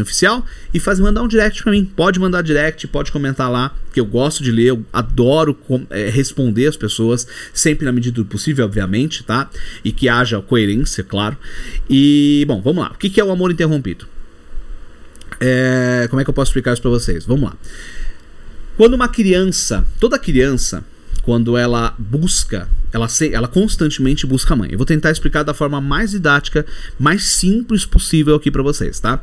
Oficial, e faz mandar um direct para mim. Pode mandar direct, pode comentar lá, que eu gosto de ler, eu adoro é, responder as pessoas, sempre na medida do possível, obviamente, tá? E que haja coerência, claro. E, bom, vamos lá. O que é o amor interrompido? É, como é que eu posso explicar isso para vocês? Vamos lá. Quando uma criança, toda criança, quando ela busca, ela, se, ela constantemente busca a mãe. Eu vou tentar explicar da forma mais didática, mais simples possível aqui para vocês, tá?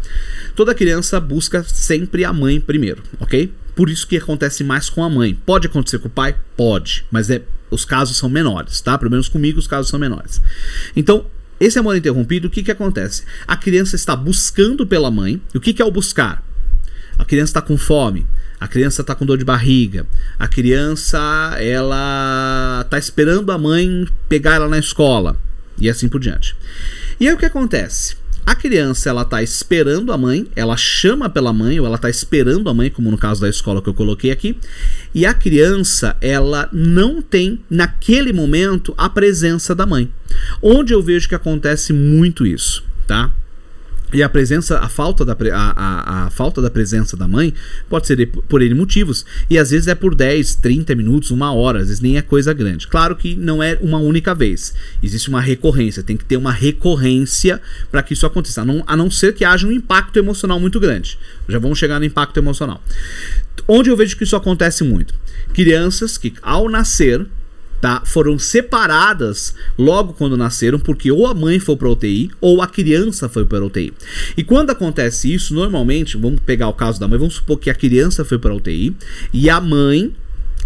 Toda criança busca sempre a mãe primeiro, ok? Por isso que acontece mais com a mãe. Pode acontecer com o pai? Pode, mas é, os casos são menores, tá? Pelo menos comigo os casos são menores. Então, esse amor interrompido, o que, que acontece? A criança está buscando pela mãe. O que, que é o buscar? A criança está com fome, a criança está com dor de barriga, a criança ela está esperando a mãe pegar ela na escola e assim por diante. E aí o que acontece? A criança ela tá esperando a mãe, ela chama pela mãe ou ela tá esperando a mãe, como no caso da escola que eu coloquei aqui, e a criança ela não tem naquele momento a presença da mãe. Onde eu vejo que acontece muito isso, tá? E a presença, a falta, da, a, a, a, falta da presença da mãe pode ser por N motivos. E às vezes é por 10, 30 minutos, uma hora, às vezes nem é coisa grande. Claro que não é uma única vez. Existe uma recorrência, tem que ter uma recorrência para que isso aconteça. A não, a não ser que haja um impacto emocional muito grande. Já vamos chegar no impacto emocional. Onde eu vejo que isso acontece muito? Crianças que, ao nascer, tá? Foram separadas logo quando nasceram, porque ou a mãe foi para UTI ou a criança foi para UTI. E quando acontece isso, normalmente, vamos pegar o caso da mãe, vamos supor que a criança foi para UTI e a mãe,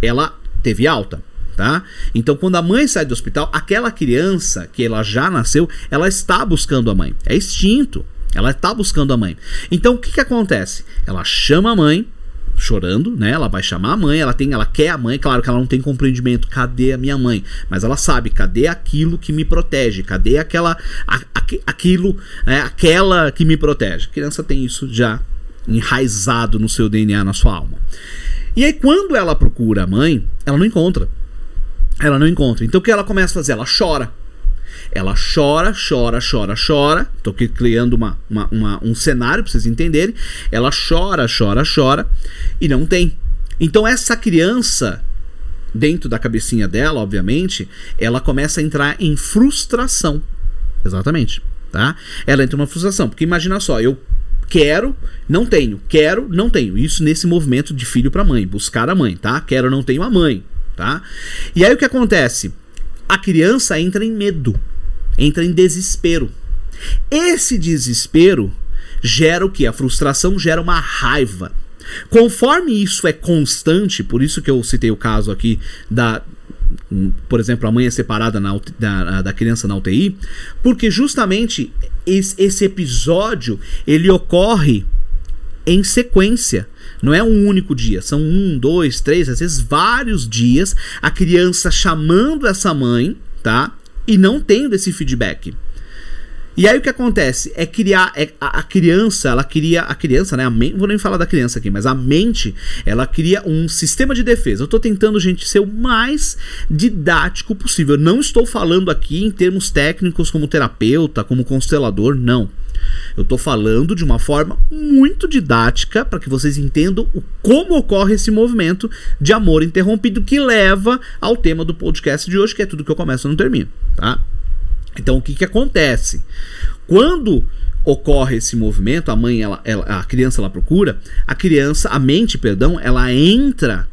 ela teve alta. Tá? Então, quando a mãe sai do hospital, aquela criança que ela já nasceu, ela está buscando a mãe. É instinto. Ela está buscando a mãe. Então, o que, que acontece? Ela chama a mãe, chorando, né? Ela vai chamar a mãe, ela tem, ela quer a mãe, claro que ela não tem compreendimento, cadê a minha mãe? Mas ela sabe, cadê aquilo que me protege? Cadê aquela a, a, aquilo, é, aquela que me protege? A criança tem isso já enraizado no seu DNA, na sua alma. E aí quando ela procura a mãe, ela não encontra. Ela não encontra. Então o que ela começa a fazer? Ela chora. Ela chora, chora, chora, chora. Tô aqui criando uma, uma, uma, um cenário para vocês entenderem. Ela chora, chora, chora e não tem. Então essa criança, dentro da cabecinha dela, obviamente, ela começa a entrar em frustração. Exatamente, tá? Ela entra em uma frustração, porque imagina só, eu quero, não tenho, quero, não tenho. Isso nesse movimento de filho para mãe, buscar a mãe, tá? Quero, não tenho a mãe, tá? E aí o que acontece? A criança entra em medo entra em desespero. Esse desespero gera o que? A frustração gera uma raiva. Conforme isso é constante, por isso que eu citei o caso aqui da. Por exemplo, a mãe é separada na, da, da criança na UTI, porque justamente esse, esse episódio ele ocorre em sequência. Não é um único dia, são um, dois, três, às vezes vários dias, a criança chamando essa mãe, tá? E não tendo esse feedback. E aí o que acontece é criar é, a, a, criança, ela cria a criança, né? A mente, vou nem falar da criança aqui, mas a mente, ela cria um sistema de defesa. Eu tô tentando, gente, ser o mais didático possível. Eu não estou falando aqui em termos técnicos como terapeuta, como constelador, não. Eu estou falando de uma forma muito didática para que vocês entendam o, como ocorre esse movimento de amor interrompido que leva ao tema do podcast de hoje, que é tudo que eu começo e não termino, tá? Então o que, que acontece? Quando ocorre esse movimento, a mãe, ela, ela, a criança ela procura, a criança, a mente, perdão, ela entra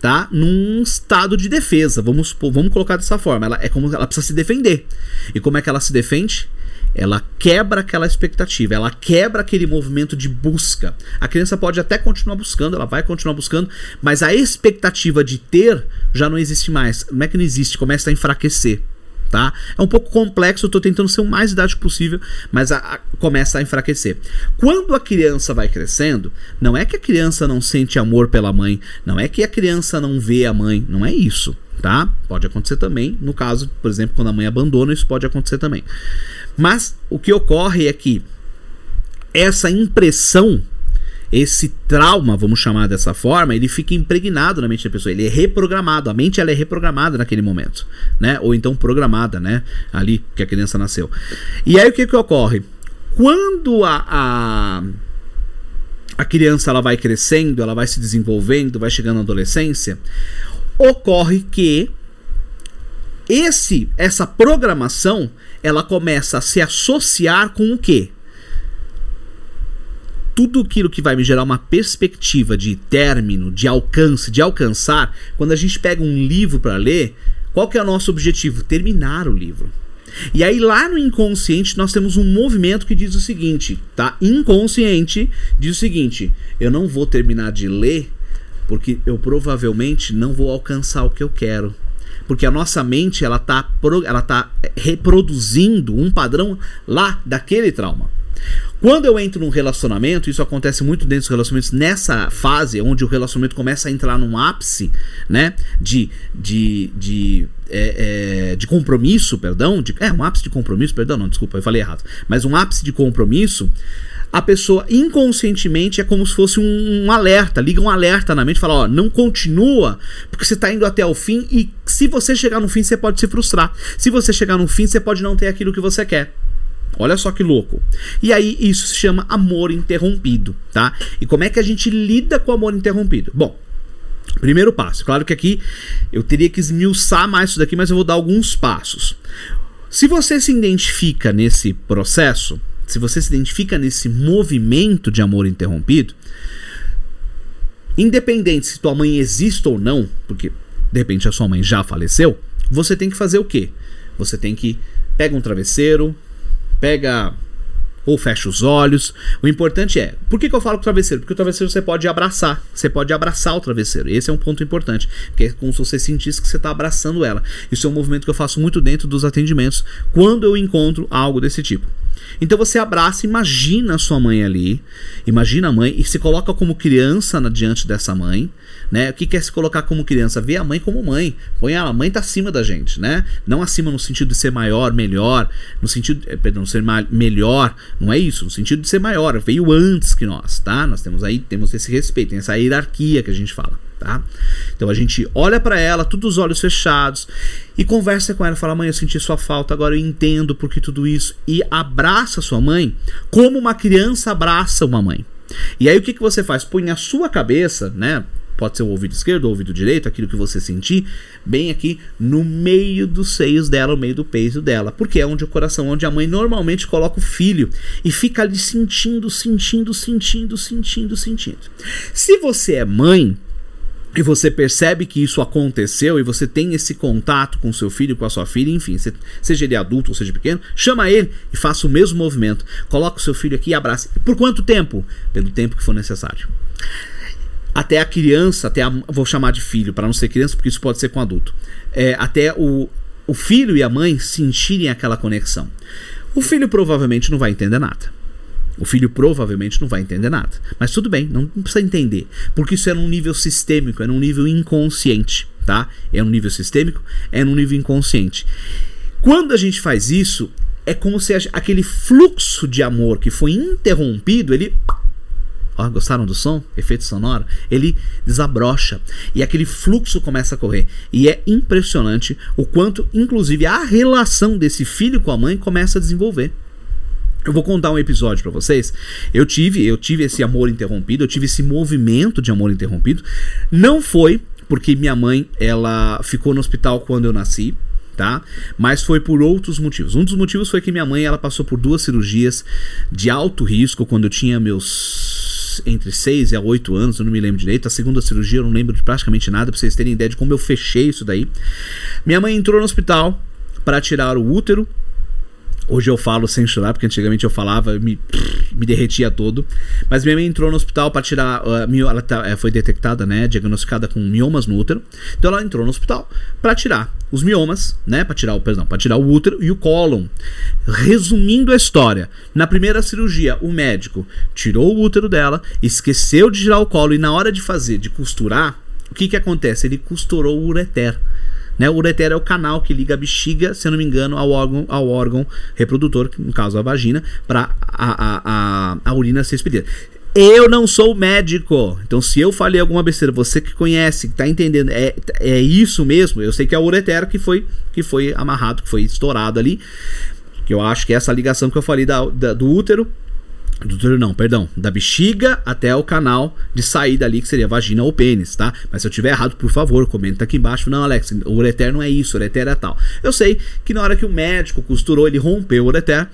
tá num estado de defesa. Vamos vamos colocar dessa forma. Ela é como ela precisa se defender. E como é que ela se defende? Ela quebra aquela expectativa, ela quebra aquele movimento de busca. A criança pode até continuar buscando, ela vai continuar buscando, mas a expectativa de ter já não existe mais. Não é que não existe, começa a enfraquecer. Tá? É um pouco complexo, eu estou tentando ser o mais didático possível, mas a, a, começa a enfraquecer. Quando a criança vai crescendo, não é que a criança não sente amor pela mãe, não é que a criança não vê a mãe, não é isso, tá? Pode acontecer também, no caso, por exemplo, quando a mãe abandona, isso pode acontecer também. Mas o que ocorre é que essa impressão, esse trauma, vamos chamar dessa forma, ele fica impregnado na mente da pessoa, ele é reprogramado, a mente ela é reprogramada naquele momento, né? Ou então programada, né? Ali que a criança nasceu. E aí o que que ocorre? Quando a, a a criança ela vai crescendo, ela vai se desenvolvendo, vai chegando na adolescência, ocorre que esse essa programação ela começa a se associar com o quê? Tudo aquilo que vai me gerar uma perspectiva de término, de alcance, de alcançar, quando a gente pega um livro para ler, qual que é o nosso objetivo? Terminar o livro. E aí lá no inconsciente nós temos um movimento que diz o seguinte, tá? Inconsciente diz o seguinte: eu não vou terminar de ler porque eu provavelmente não vou alcançar o que eu quero porque a nossa mente ela está ela tá reproduzindo um padrão lá daquele trauma. Quando eu entro num relacionamento, isso acontece muito dentro dos relacionamentos, nessa fase onde o relacionamento começa a entrar num ápice, né? De, de, de, é, é, de compromisso, perdão. De, é, um ápice de compromisso, perdão, não, desculpa, eu falei errado. Mas um ápice de compromisso a pessoa inconscientemente é como se fosse um, um alerta, liga um alerta na mente e fala: ó, não continua, porque você está indo até o fim e se você chegar no fim, você pode se frustrar. Se você chegar no fim, você pode não ter aquilo que você quer. Olha só que louco. E aí isso se chama amor interrompido, tá? E como é que a gente lida com o amor interrompido? Bom, primeiro passo. Claro que aqui eu teria que esmiuçar mais isso daqui, mas eu vou dar alguns passos. Se você se identifica nesse processo, se você se identifica nesse movimento de amor interrompido, independente se tua mãe existe ou não, porque de repente a sua mãe já faleceu, você tem que fazer o quê? Você tem que pega um travesseiro, pega ou fecha os olhos. O importante é, por que, que eu falo com o travesseiro? Porque o travesseiro você pode abraçar, você pode abraçar o travesseiro. Esse é um ponto importante, porque é como se você sentisse que você está abraçando ela. Isso é um movimento que eu faço muito dentro dos atendimentos quando eu encontro algo desse tipo. Então você abraça, imagina a sua mãe ali, imagina a mãe e se coloca como criança na, diante dessa mãe, né? O que quer se colocar como criança? Vê a mãe como mãe. Põe ela, a mãe tá acima da gente, né? Não acima no sentido de ser maior, melhor, no sentido, eh, perdão, ser melhor, não é isso, no sentido de ser maior, veio antes que nós, tá? Nós temos aí, temos esse respeito, tem essa hierarquia que a gente fala. Tá? Então a gente olha para ela, tudo os olhos fechados e conversa com ela, fala: "Mãe, eu senti sua falta, agora eu entendo por que tudo isso" e abraça sua mãe como uma criança abraça uma mãe. E aí o que, que você faz? Põe a sua cabeça, né? Pode ser o ouvido esquerdo ou o ouvido direito, aquilo que você sentir, bem aqui no meio dos seios dela, no meio do peito dela. Porque é onde o coração, onde a mãe normalmente coloca o filho e fica ali sentindo, sentindo, sentindo, sentindo, sentindo. Se você é mãe, e você percebe que isso aconteceu e você tem esse contato com seu filho, com a sua filha, enfim, seja ele adulto ou seja pequeno, chama ele e faça o mesmo movimento. Coloca o seu filho aqui e abraça. Por quanto tempo? Pelo tempo que for necessário. Até a criança, até a, vou chamar de filho, para não ser criança, porque isso pode ser com adulto. É, até o, o filho e a mãe sentirem aquela conexão. O filho provavelmente não vai entender nada. O filho provavelmente não vai entender nada. Mas tudo bem, não precisa entender. Porque isso é num nível sistêmico, é num nível inconsciente, tá? É num nível sistêmico, é num nível inconsciente. Quando a gente faz isso, é como se aquele fluxo de amor que foi interrompido, ele gostaram do som? Efeito sonoro? Ele desabrocha e aquele fluxo começa a correr. E é impressionante o quanto, inclusive, a relação desse filho com a mãe começa a desenvolver. Eu vou contar um episódio para vocês. Eu tive, eu tive esse amor interrompido, eu tive esse movimento de amor interrompido. Não foi porque minha mãe, ela ficou no hospital quando eu nasci, tá? Mas foi por outros motivos. Um dos motivos foi que minha mãe, ela passou por duas cirurgias de alto risco quando eu tinha meus entre 6 e 8 anos, eu não me lembro direito. A segunda cirurgia eu não lembro de praticamente nada, pra vocês terem ideia de como eu fechei isso daí. Minha mãe entrou no hospital para tirar o útero Hoje eu falo sem chorar, porque antigamente eu falava, me, me derretia todo. Mas minha mãe entrou no hospital para tirar. Uh, ela tá, é, foi detectada, né? Diagnosticada com miomas no útero. Então ela entrou no hospital para tirar os miomas, né? Para tirar o, perdão, para tirar o útero e o cólon. Resumindo a história, na primeira cirurgia, o médico tirou o útero dela, esqueceu de tirar o colo e na hora de fazer, de costurar, o que que acontece? Ele costurou o ureter. Né? O ureter é o canal que liga a bexiga, se eu não me engano, ao órgão, ao órgão reprodutor, no caso a vagina, para a, a, a, urina ser expelida. Eu não sou médico. Então, se eu falei alguma besteira, você que conhece, que tá entendendo, é, é isso mesmo. Eu sei que é o ureter que foi, que foi amarrado, que foi estourado ali. Que eu acho que é essa ligação que eu falei da, da do útero do útero não, perdão, da bexiga até o canal de saída ali, que seria vagina ou pênis, tá? Mas se eu tiver errado, por favor, comenta aqui embaixo. Não, Alex, o ureter não é isso, o ureter é tal. Eu sei que na hora que o médico costurou, ele rompeu o ureter.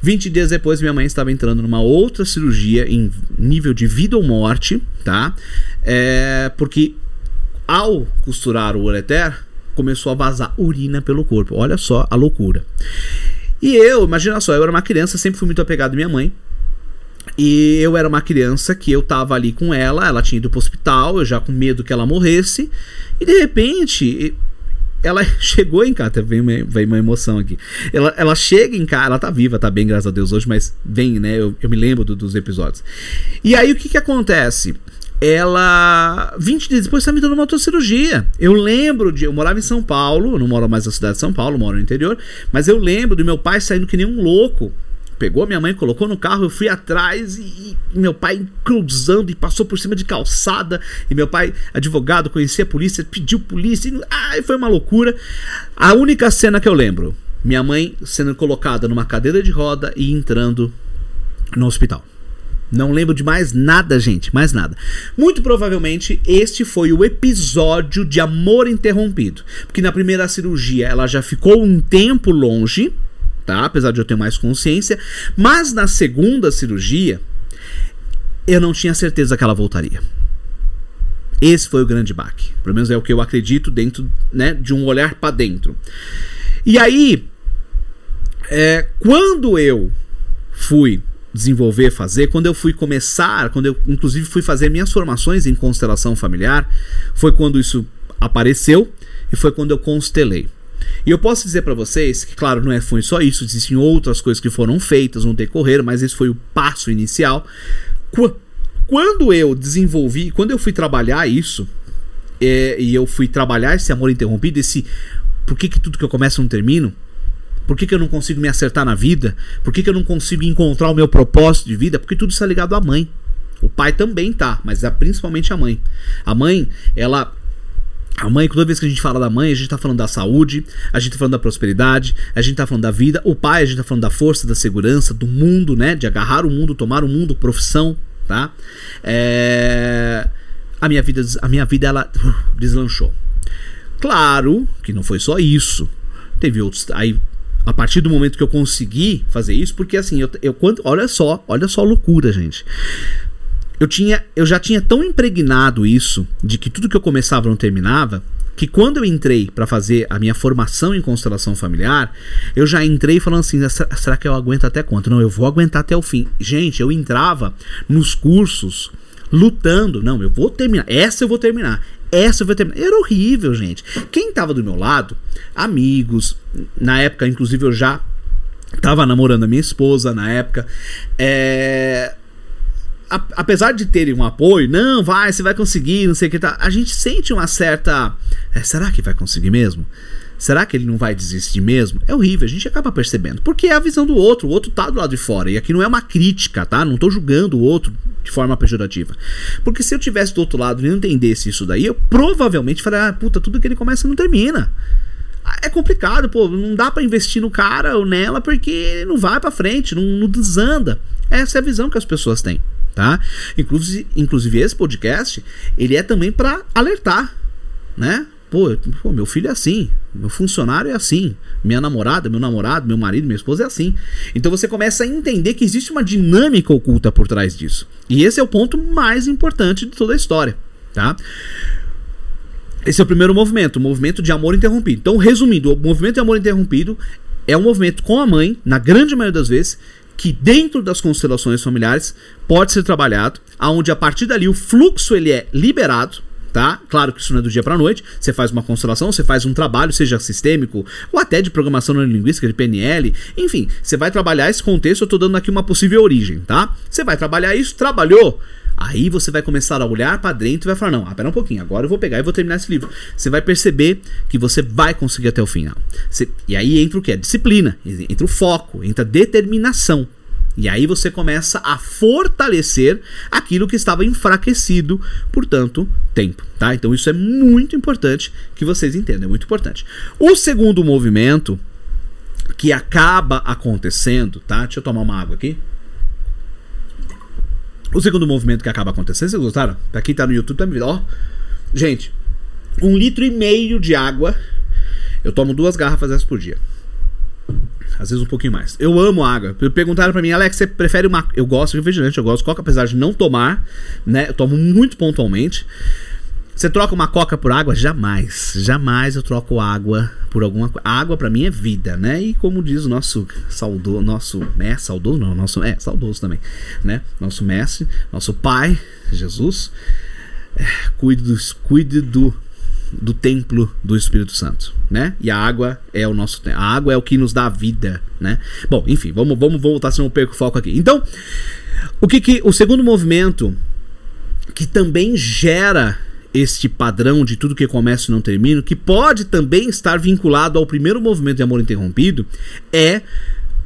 20 dias depois, minha mãe estava entrando numa outra cirurgia em nível de vida ou morte, tá? É, porque ao costurar o ureter, começou a vazar urina pelo corpo. Olha só a loucura. E eu, imagina só, eu era uma criança, sempre fui muito apegado à minha mãe. E eu era uma criança que eu tava ali com ela, ela tinha ido pro hospital, eu já com medo que ela morresse. E de repente, ela chegou em casa, vem uma, vem uma emoção aqui. Ela, ela chega em casa, ela tá viva, tá bem, graças a Deus hoje, mas vem, né? Eu, eu me lembro do, dos episódios. E aí o que que acontece? Ela, 20 dias depois, tá me dando uma outra cirurgia. Eu lembro de. Eu morava em São Paulo, não moro mais na cidade de São Paulo, moro no interior, mas eu lembro do meu pai saindo que nem um louco pegou minha mãe, colocou no carro, eu fui atrás e, e, meu pai cruzando e passou por cima de calçada. E meu pai, advogado, conhecia a polícia, pediu polícia. E, ai, foi uma loucura. A única cena que eu lembro minha mãe sendo colocada numa cadeira de roda e entrando no hospital. Não lembro de mais nada, gente, mais nada. Muito provavelmente este foi o episódio de amor interrompido, porque na primeira cirurgia ela já ficou um tempo longe, tá? Apesar de eu ter mais consciência, mas na segunda cirurgia eu não tinha certeza que ela voltaria. Esse foi o grande baque. Pelo menos é o que eu acredito dentro, né, de um olhar para dentro. E aí, é, quando eu fui desenvolver, fazer, quando eu fui começar, quando eu inclusive fui fazer minhas formações em constelação familiar, foi quando isso apareceu e foi quando eu constelei. E eu posso dizer para vocês que, claro, não é, foi só isso, existem outras coisas que foram feitas no decorrer, mas esse foi o passo inicial. Quando eu desenvolvi, quando eu fui trabalhar isso, é, e eu fui trabalhar esse amor interrompido, esse por que, que tudo que eu começo não termino? Por que, que eu não consigo me acertar na vida? Por que, que eu não consigo encontrar o meu propósito de vida? Porque tudo está ligado à mãe. O pai também tá, mas é principalmente a mãe. A mãe, ela a mãe, toda vez que a gente fala da mãe, a gente tá falando da saúde, a gente tá falando da prosperidade, a gente tá falando da vida. O pai, a gente tá falando da força, da segurança, do mundo, né? De agarrar o mundo, tomar o mundo, profissão, tá? É... A minha vida, a minha vida ela uh, deslanchou. Claro que não foi só isso. Teve outros. Aí a partir do momento que eu consegui fazer isso, porque assim, eu, eu quando, olha só, olha só a loucura, gente. Eu tinha, eu já tinha tão impregnado isso de que tudo que eu começava não terminava, que quando eu entrei para fazer a minha formação em constelação familiar, eu já entrei falando assim: será que eu aguento até quanto? Não, eu vou aguentar até o fim. Gente, eu entrava nos cursos lutando, não, eu vou terminar, essa eu vou terminar, essa eu vou terminar. Era horrível, gente. Quem tava do meu lado, amigos, na época, inclusive, eu já tava namorando a minha esposa na época. É apesar de terem um apoio, não, vai, você vai conseguir, não sei o que tá. A gente sente uma certa. É, será que vai conseguir mesmo? Será que ele não vai desistir mesmo? É horrível, a gente acaba percebendo. Porque é a visão do outro, o outro tá do lado de fora. E aqui não é uma crítica, tá? Não tô julgando o outro de forma pejorativa. Porque se eu tivesse do outro lado e não entendesse isso daí, eu provavelmente faria, ah, puta, tudo que ele começa não termina. É complicado, pô, não dá para investir no cara ou nela porque ele não vai para frente, não, não desanda. Essa é a visão que as pessoas têm, tá? Inclusive, inclusive esse podcast, ele é também para alertar, né? Pô, pô, meu filho é assim, meu funcionário é assim, minha namorada, meu namorado, meu marido, minha esposa é assim. Então você começa a entender que existe uma dinâmica oculta por trás disso. E esse é o ponto mais importante de toda a história, tá? Esse é o primeiro movimento, o movimento de amor interrompido. Então, resumindo, o movimento de amor interrompido é um movimento com a mãe, na grande maioria das vezes, que dentro das constelações familiares pode ser trabalhado, aonde a partir dali o fluxo ele é liberado, tá? Claro que isso não é do dia para noite. Você faz uma constelação, você faz um trabalho, seja sistêmico ou até de programação neurolinguística, de PNL, enfim, você vai trabalhar esse contexto. Eu tô dando aqui uma possível origem, tá? Você vai trabalhar isso, trabalhou. Aí você vai começar a olhar para dentro e vai falar: não, ah, pera um pouquinho, agora eu vou pegar e vou terminar esse livro. Você vai perceber que você vai conseguir até o final. Você, e aí entra o que? A disciplina, entra o foco, entra a determinação. E aí você começa a fortalecer aquilo que estava enfraquecido por tanto tempo, tá? Então isso é muito importante que vocês entendam, é muito importante. O segundo movimento que acaba acontecendo, tá? Deixa eu tomar uma água aqui. O segundo movimento que acaba acontecendo, vocês gostaram? Pra quem tá no YouTube, tá ó. Gente, um litro e meio de água. Eu tomo duas garrafas dessas por dia às vezes um pouquinho mais. Eu amo água. Perguntaram para mim, Alex, você prefere uma. Eu gosto de refrigerante, eu gosto de coca, apesar de não tomar, né? Eu tomo muito pontualmente. Você troca uma coca por água? Jamais. Jamais eu troco água por alguma coisa. Água para mim é vida, né? E como diz o nosso saudoso, nosso é saudoso, não, nosso é saudoso também, né? Nosso mestre, nosso pai, Jesus, é, cuide do, cuide do do templo do Espírito Santo, né? E a água é o nosso a água é o que nos dá vida, né? Bom, enfim, vamos vamos voltar senão eu perco o foco aqui. Então, o que que o segundo movimento que também gera este padrão de tudo que começa e não termina, que pode também estar vinculado ao primeiro movimento de amor interrompido, é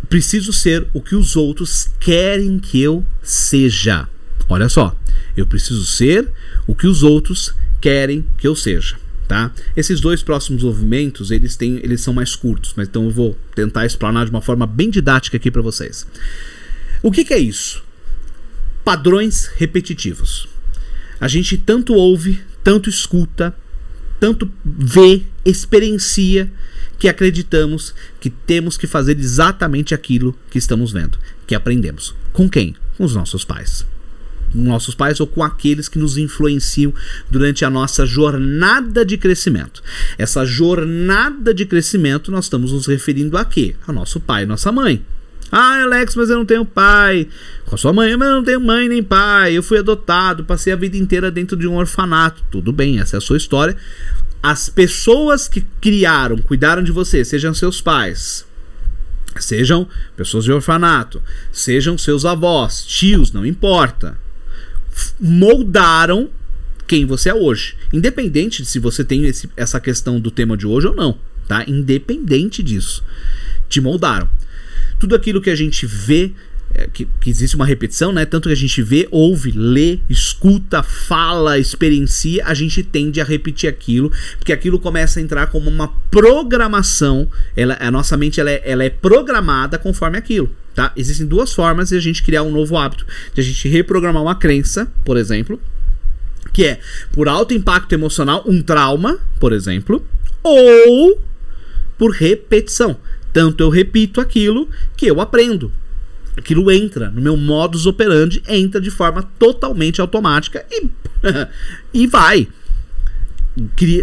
preciso ser o que os outros querem que eu seja. Olha só, eu preciso ser o que os outros querem que eu seja tá? Esses dois próximos movimentos, eles têm, eles são mais curtos, mas então eu vou tentar explanar de uma forma bem didática aqui para vocês. O que, que é isso? Padrões repetitivos. A gente tanto ouve, tanto escuta, tanto vê, experiencia, que acreditamos que temos que fazer exatamente aquilo que estamos vendo, que aprendemos. Com quem? Com os nossos pais nossos pais ou com aqueles que nos influenciam durante a nossa jornada de crescimento. Essa jornada de crescimento nós estamos nos referindo a quê? A nosso pai e nossa mãe. Ah, Alex, mas eu não tenho pai. Com a sua mãe, mas eu não tenho mãe nem pai. Eu fui adotado, passei a vida inteira dentro de um orfanato. Tudo bem, essa é a sua história. As pessoas que criaram, cuidaram de você, sejam seus pais, sejam pessoas de orfanato, sejam seus avós, tios, não importa moldaram quem você é hoje. Independente de se você tem esse, essa questão do tema de hoje ou não, tá? Independente disso. Te moldaram. Tudo aquilo que a gente vê, é, que, que, existe uma repetição, né? Tanto que a gente vê, ouve, lê, escuta, fala, experiencia, a gente tende a repetir aquilo, porque aquilo começa a entrar como uma programação. Ela, a nossa mente ela é, ela é programada conforme aquilo. Tá? Existem duas formas de a gente criar um novo hábito. De a gente reprogramar uma crença, por exemplo, que é por alto impacto emocional, um trauma, por exemplo, ou por repetição. Tanto eu repito aquilo que eu aprendo. Aquilo entra no meu modus operandi, entra de forma totalmente automática e, e vai.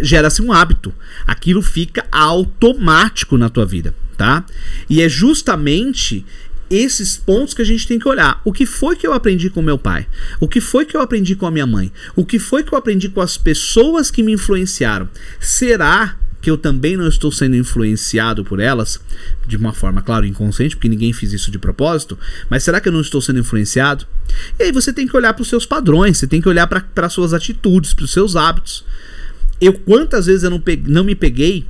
Gera-se um hábito. Aquilo fica automático na tua vida, tá? E é justamente esses pontos que a gente tem que olhar. O que foi que eu aprendi com meu pai? O que foi que eu aprendi com a minha mãe? O que foi que eu aprendi com as pessoas que me influenciaram? Será que eu também não estou sendo influenciado por elas? De uma forma, claro, inconsciente, porque ninguém fez isso de propósito. Mas será que eu não estou sendo influenciado? E aí você tem que olhar para os seus padrões, você tem que olhar para as suas atitudes, para os seus hábitos. Eu quantas vezes eu não, peguei, não me peguei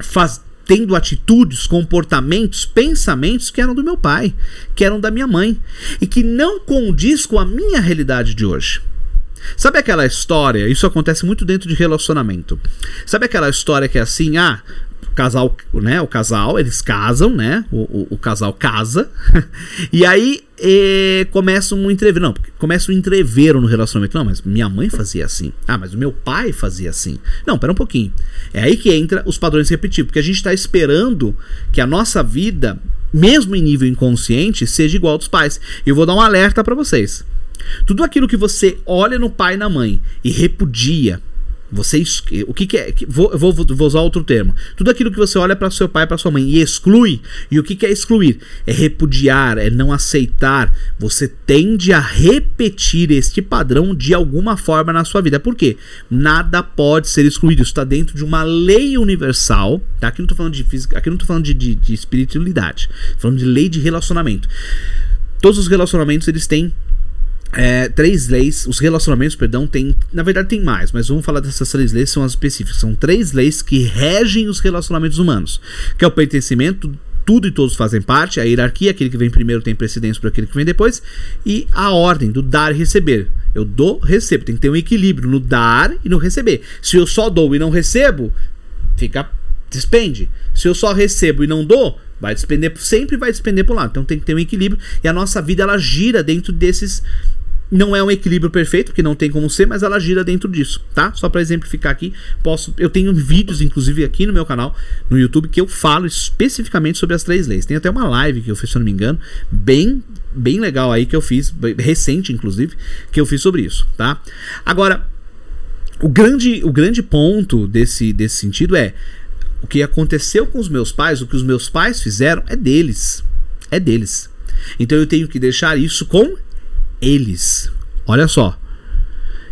faz, tendo atitudes, comportamentos, pensamentos que eram do meu pai, que eram da minha mãe e que não condiz com a minha realidade de hoje. Sabe aquela história? Isso acontece muito dentro de relacionamento. Sabe aquela história que é assim, ah, casal, né? O casal, eles casam, né? O, o, o casal casa. e aí e, começa um entrever. Não, começa um no relacionamento. Não, mas minha mãe fazia assim. Ah, mas o meu pai fazia assim. Não, pera um pouquinho. É aí que entra os padrões repetitivos. Porque a gente está esperando que a nossa vida, mesmo em nível inconsciente, seja igual dos pais. E eu vou dar um alerta para vocês. Tudo aquilo que você olha no pai e na mãe e repudia, você o que, que é? Vou, vou, vou, usar outro termo. Tudo aquilo que você olha para seu pai, para sua mãe e exclui. E o que, que é excluir? É repudiar, é não aceitar. Você tende a repetir este padrão de alguma forma na sua vida. Por quê? Nada pode ser excluído. Isso está dentro de uma lei universal. Tá? Aqui não estou falando de física, aqui não estou falando de, de, de espiritualidade. Estou falando de lei de relacionamento. Todos os relacionamentos eles têm é, três leis, os relacionamentos, perdão, tem. Na verdade, tem mais, mas vamos falar dessas três leis, são as específicas. São três leis que regem os relacionamentos humanos: que é o pertencimento, tudo e todos fazem parte, a hierarquia, aquele que vem primeiro tem precedência para aquele que vem depois, e a ordem do dar e receber. Eu dou, recebo. Tem que ter um equilíbrio no dar e no receber. Se eu só dou e não recebo, fica despende. Se eu só recebo e não dou, vai despender, sempre vai despender por lá. Então tem que ter um equilíbrio e a nossa vida ela gira dentro desses não é um equilíbrio perfeito, porque não tem como ser, mas ela gira dentro disso, tá? Só para exemplificar aqui, posso, eu tenho vídeos inclusive aqui no meu canal no YouTube que eu falo especificamente sobre as três leis. Tem até uma live que eu fiz, se eu não me engano, bem bem legal aí que eu fiz, recente inclusive, que eu fiz sobre isso, tá? Agora, o grande o grande ponto desse desse sentido é o que aconteceu com os meus pais, o que os meus pais fizeram é deles. É deles. Então eu tenho que deixar isso com eles. Olha só.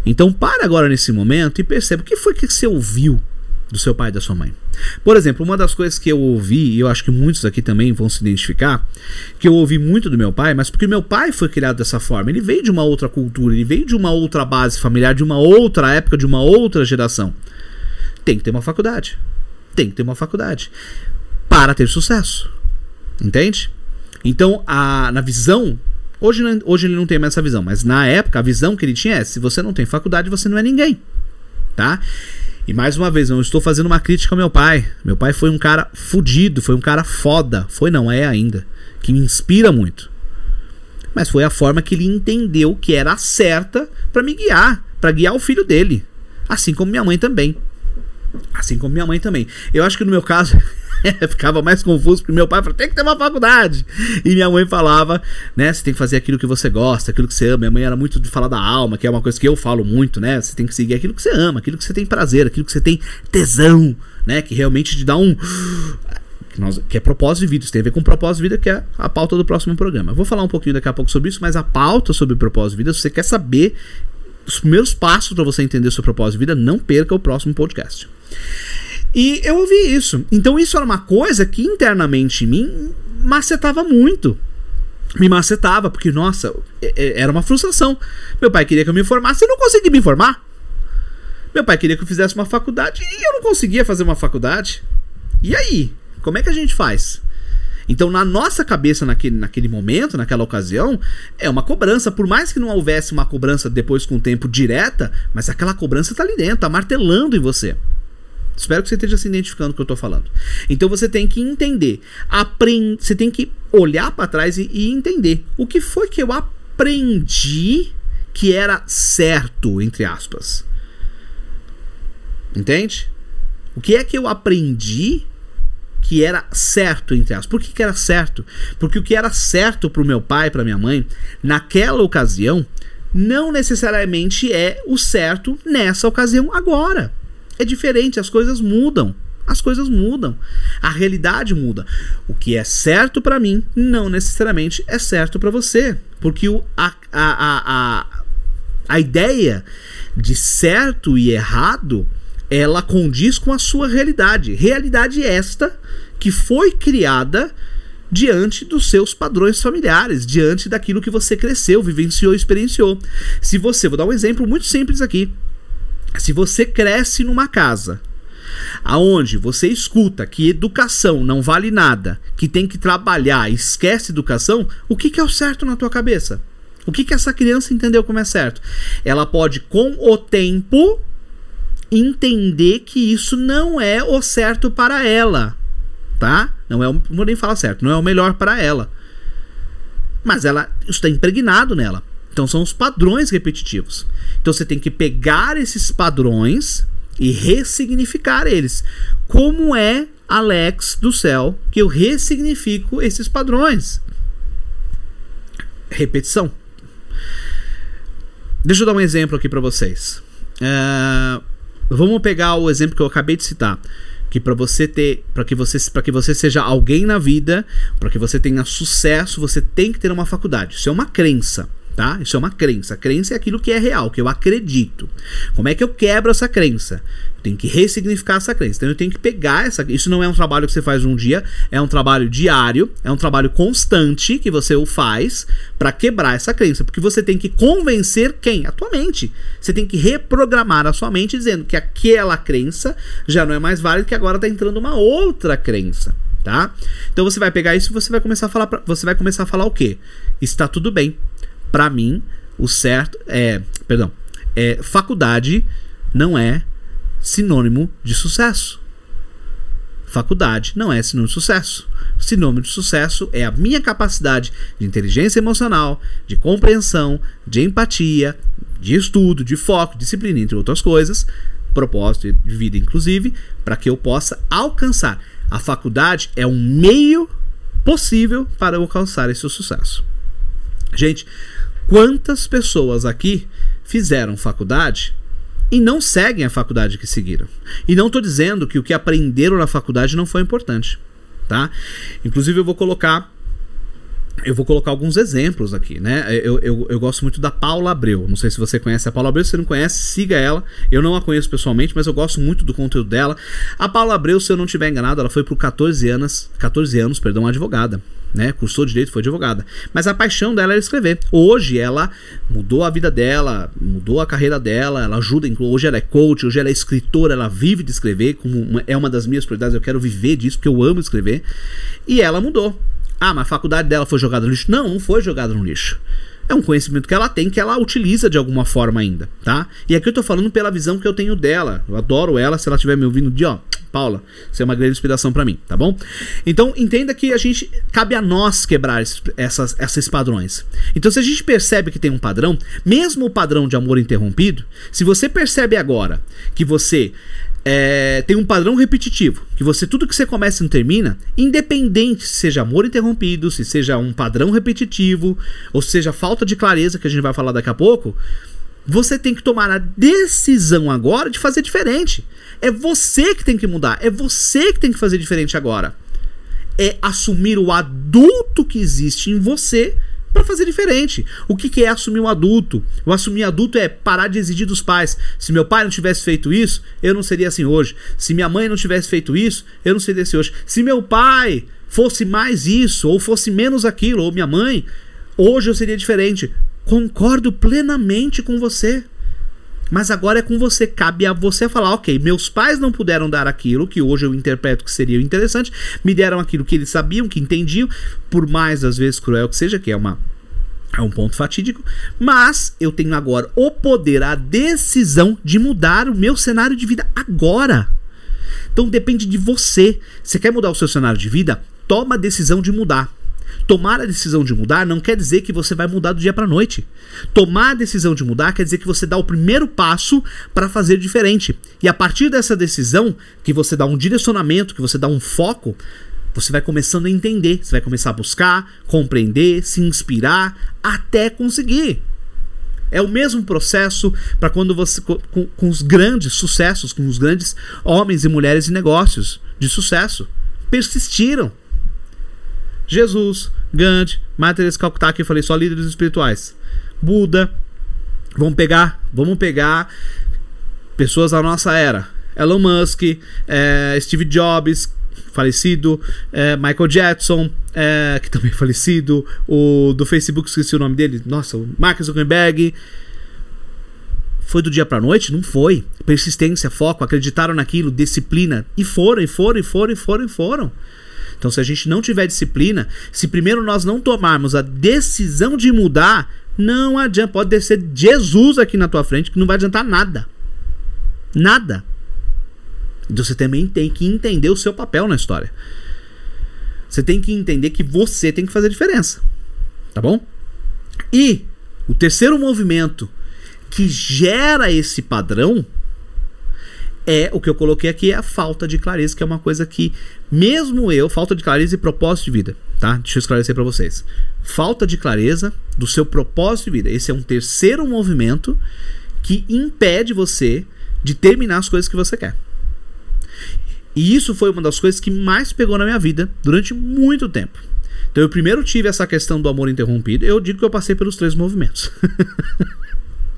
Então para agora nesse momento e perceba o que foi que você ouviu do seu pai e da sua mãe. Por exemplo, uma das coisas que eu ouvi, e eu acho que muitos aqui também vão se identificar, que eu ouvi muito do meu pai, mas porque meu pai foi criado dessa forma. Ele veio de uma outra cultura, ele veio de uma outra base familiar, de uma outra época, de uma outra geração. Tem que ter uma faculdade. Tem que ter uma faculdade para ter sucesso. Entende? Então, a, na visão Hoje, hoje ele não tem mais essa visão, mas na época a visão que ele tinha é: se você não tem faculdade, você não é ninguém. Tá? E mais uma vez, eu estou fazendo uma crítica ao meu pai. Meu pai foi um cara fudido, foi um cara foda. Foi não, é ainda. Que me inspira muito. Mas foi a forma que ele entendeu que era certa para me guiar, para guiar o filho dele. Assim como minha mãe também. Assim como minha mãe também. Eu acho que no meu caso ficava mais confuso porque meu pai falava, tem que ter uma faculdade. E minha mãe falava, né, você tem que fazer aquilo que você gosta, aquilo que você ama. Minha mãe era muito de falar da alma, que é uma coisa que eu falo muito, né? Você tem que seguir aquilo que você ama, aquilo que você tem prazer, aquilo que você tem tesão, né? Que realmente te dá um que, nós, que é propósito de vida, isso tem a ver com propósito de vida, que é a pauta do próximo programa. Eu vou falar um pouquinho daqui a pouco sobre isso, mas a pauta sobre propósito de vida, se você quer saber os primeiros passos para você entender o seu propósito de vida, não perca o próximo podcast. E eu ouvi isso. Então isso era uma coisa que internamente em mim macetava muito. Me macetava, porque, nossa, é, é, era uma frustração. Meu pai queria que eu me formasse e não consegui me formar. Meu pai queria que eu fizesse uma faculdade e eu não conseguia fazer uma faculdade. E aí? Como é que a gente faz? Então, na nossa cabeça, naquele, naquele momento, naquela ocasião, é uma cobrança. Por mais que não houvesse uma cobrança depois com o tempo direta, mas aquela cobrança está ali dentro, tá martelando em você. Espero que você esteja se identificando com o que eu estou falando. Então você tem que entender, aprend... você tem que olhar para trás e, e entender o que foi que eu aprendi que era certo, entre aspas. Entende? O que é que eu aprendi que era certo, entre aspas. Por que, que era certo? Porque o que era certo para o meu pai, para minha mãe, naquela ocasião, não necessariamente é o certo nessa ocasião agora. É diferente, as coisas mudam. As coisas mudam. A realidade muda. O que é certo para mim não necessariamente é certo para você. Porque o, a, a, a, a, ideia de certo e errado ela condiz com a sua realidade. Realidade esta que foi criada diante dos seus padrões familiares, diante daquilo que você cresceu, vivenciou, experienciou. Se você, vou dar um exemplo muito simples aqui. Se você cresce numa casa aonde você escuta que educação não vale nada, que tem que trabalhar, esquece educação, o que, que é o certo na tua cabeça? O que, que essa criança entendeu como é certo? Ela pode, com o tempo, entender que isso não é o certo para ela, tá? Não é, o, vou nem falar certo, não é o melhor para ela. Mas ela está impregnado nela. Então são os padrões repetitivos. Então você tem que pegar esses padrões e ressignificar eles. Como é, Alex do céu, que eu ressignifico esses padrões? Repetição. Deixa eu dar um exemplo aqui para vocês. Uh, vamos pegar o exemplo que eu acabei de citar que para você ter, para que você, para que você seja alguém na vida, para que você tenha sucesso, você tem que ter uma faculdade. Isso é uma crença tá? Isso é uma crença. A crença é aquilo que é real, que eu acredito. Como é que eu quebro essa crença? Eu tenho que ressignificar essa crença. Então eu tenho que pegar essa. Isso não é um trabalho que você faz um dia, é um trabalho diário, é um trabalho constante que você o faz para quebrar essa crença, porque você tem que convencer quem? A tua mente. Você tem que reprogramar a sua mente dizendo que aquela crença já não é mais válida, que agora está entrando uma outra crença. Tá? Então você vai pegar isso e você vai começar a falar pra, você vai começar a falar o quê? Está tudo bem para mim, o certo é, perdão, é faculdade não é sinônimo de sucesso. Faculdade não é sinônimo de sucesso. Sinônimo de sucesso é a minha capacidade de inteligência emocional, de compreensão, de empatia, de estudo, de foco, disciplina, entre outras coisas, propósito de vida, inclusive, para que eu possa alcançar. A faculdade é um meio possível para eu alcançar esse sucesso. Gente, Quantas pessoas aqui fizeram faculdade e não seguem a faculdade que seguiram? E não estou dizendo que o que aprenderam na faculdade não foi importante, tá? Inclusive eu vou colocar eu vou colocar alguns exemplos aqui, né? Eu, eu, eu, gosto muito da Paula Abreu. Não sei se você conhece a Paula Abreu. Se você não conhece, siga ela. Eu não a conheço pessoalmente, mas eu gosto muito do conteúdo dela. A Paula Abreu, se eu não estiver enganado, ela foi por 14 anos, 14 anos, perdão, advogada né? Cursou direito, foi advogada. Mas a paixão dela era escrever. Hoje ela mudou a vida dela, mudou a carreira dela, ela ajuda, hoje ela é coach, hoje ela é escritora, ela vive de escrever, como uma, é uma das minhas prioridades, eu quero viver disso porque eu amo escrever. E ela mudou. Ah, mas a faculdade dela foi jogada no lixo? Não, não foi jogada no lixo. É um conhecimento que ela tem, que ela utiliza de alguma forma ainda, tá? E aqui eu tô falando pela visão que eu tenho dela. Eu adoro ela, se ela estiver me ouvindo de ó, Paula, você é uma grande inspiração para mim, tá bom? Então entenda que a gente cabe a nós quebrar essas, esses padrões. Então se a gente percebe que tem um padrão, mesmo o padrão de amor interrompido, se você percebe agora que você é, tem um padrão repetitivo, que você tudo que você começa não termina, independente se seja amor interrompido, se seja um padrão repetitivo, ou seja falta de clareza que a gente vai falar daqui a pouco, você tem que tomar a decisão agora de fazer diferente. É você que tem que mudar, é você que tem que fazer diferente agora. É assumir o adulto que existe em você para fazer diferente. O que, que é assumir um adulto? O assumir adulto é parar de exigir dos pais. Se meu pai não tivesse feito isso, eu não seria assim hoje. Se minha mãe não tivesse feito isso, eu não seria assim hoje. Se meu pai fosse mais isso, ou fosse menos aquilo, ou minha mãe, hoje eu seria diferente. Concordo plenamente com você. Mas agora é com você, cabe a você falar, ok, meus pais não puderam dar aquilo que hoje eu interpreto que seria interessante, me deram aquilo que eles sabiam, que entendiam, por mais às vezes cruel que seja, que é uma é um ponto fatídico, mas eu tenho agora o poder, a decisão de mudar o meu cenário de vida agora. Então depende de você. Você quer mudar o seu cenário de vida? Toma a decisão de mudar. Tomar a decisão de mudar não quer dizer que você vai mudar do dia para noite. Tomar a decisão de mudar quer dizer que você dá o primeiro passo para fazer diferente. E a partir dessa decisão, que você dá um direcionamento, que você dá um foco, você vai começando a entender, você vai começar a buscar, compreender, se inspirar até conseguir. É o mesmo processo para quando você com, com, os grandes sucessos, com os grandes homens e mulheres de negócios de sucesso, persistiram Jesus, Gandhi, Teresa Calcutá, que eu falei só líderes espirituais. Buda. Vamos pegar, vamos pegar pessoas da nossa era. Elon Musk, é, Steve Jobs, falecido, é, Michael Jackson, é, que também é falecido, o do Facebook, esqueci o nome dele, nossa, o Mark Zuckerberg. Foi do dia pra noite? Não foi. Persistência, foco, acreditaram naquilo, disciplina. E foram, e foram, e foram, e foram, e foram. Então, se a gente não tiver disciplina, se primeiro nós não tomarmos a decisão de mudar, não adianta. Pode descer Jesus aqui na tua frente que não vai adiantar nada. Nada. Então você também tem que entender o seu papel na história. Você tem que entender que você tem que fazer diferença. Tá bom? E o terceiro movimento que gera esse padrão é o que eu coloquei aqui, é a falta de clareza, que é uma coisa que, mesmo eu, falta de clareza e propósito de vida, tá? Deixa eu esclarecer para vocês. Falta de clareza do seu propósito de vida. Esse é um terceiro movimento que impede você de terminar as coisas que você quer. E isso foi uma das coisas que mais pegou na minha vida durante muito tempo. Então eu primeiro tive essa questão do amor interrompido, eu digo que eu passei pelos três movimentos.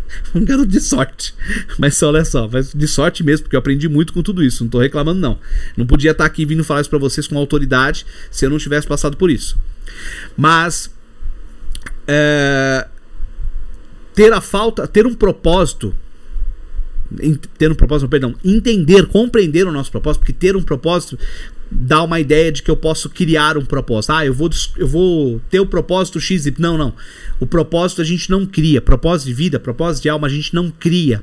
um garoto de sorte. Mas olha só, de sorte mesmo, porque eu aprendi muito com tudo isso. Não tô reclamando, não. Não podia estar aqui vindo falar isso pra vocês com autoridade se eu não tivesse passado por isso. Mas. É, ter a falta, ter um propósito ter um propósito, perdão, entender, compreender o nosso propósito, porque ter um propósito dá uma ideia de que eu posso criar um propósito. Ah, eu vou, eu vou ter o propósito X. Não, não. O propósito a gente não cria. Propósito de vida, propósito de alma, a gente não cria.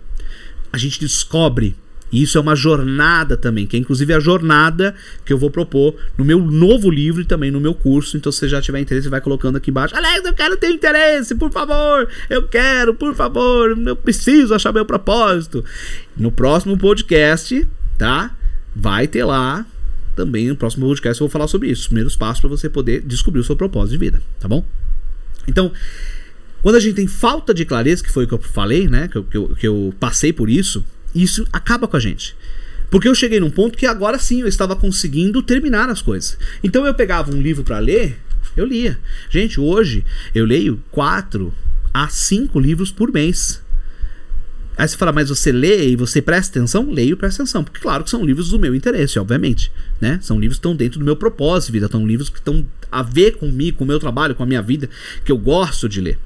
A gente descobre. E isso é uma jornada também, que é inclusive a jornada que eu vou propor no meu novo livro e também no meu curso. Então, se você já tiver interesse, vai colocando aqui embaixo. Alex, eu quero ter interesse, por favor. Eu quero, por favor. Eu preciso achar meu propósito. No próximo podcast, tá? Vai ter lá também no próximo podcast eu vou falar sobre isso. Os primeiros passos para você poder descobrir o seu propósito de vida, tá bom? Então, quando a gente tem falta de clareza, que foi o que eu falei, né? Que eu, que eu, que eu passei por isso, isso acaba com a gente. Porque eu cheguei num ponto que agora sim eu estava conseguindo terminar as coisas. Então eu pegava um livro para ler, eu lia. Gente, hoje eu leio quatro a cinco livros por mês. Aí você fala, mas você lê e você presta atenção? Leio e presta atenção. Porque, claro, que são livros do meu interesse, obviamente. Né? São livros que estão dentro do meu propósito de vida. São livros que estão a ver comigo, com o meu trabalho, com a minha vida, que eu gosto de ler.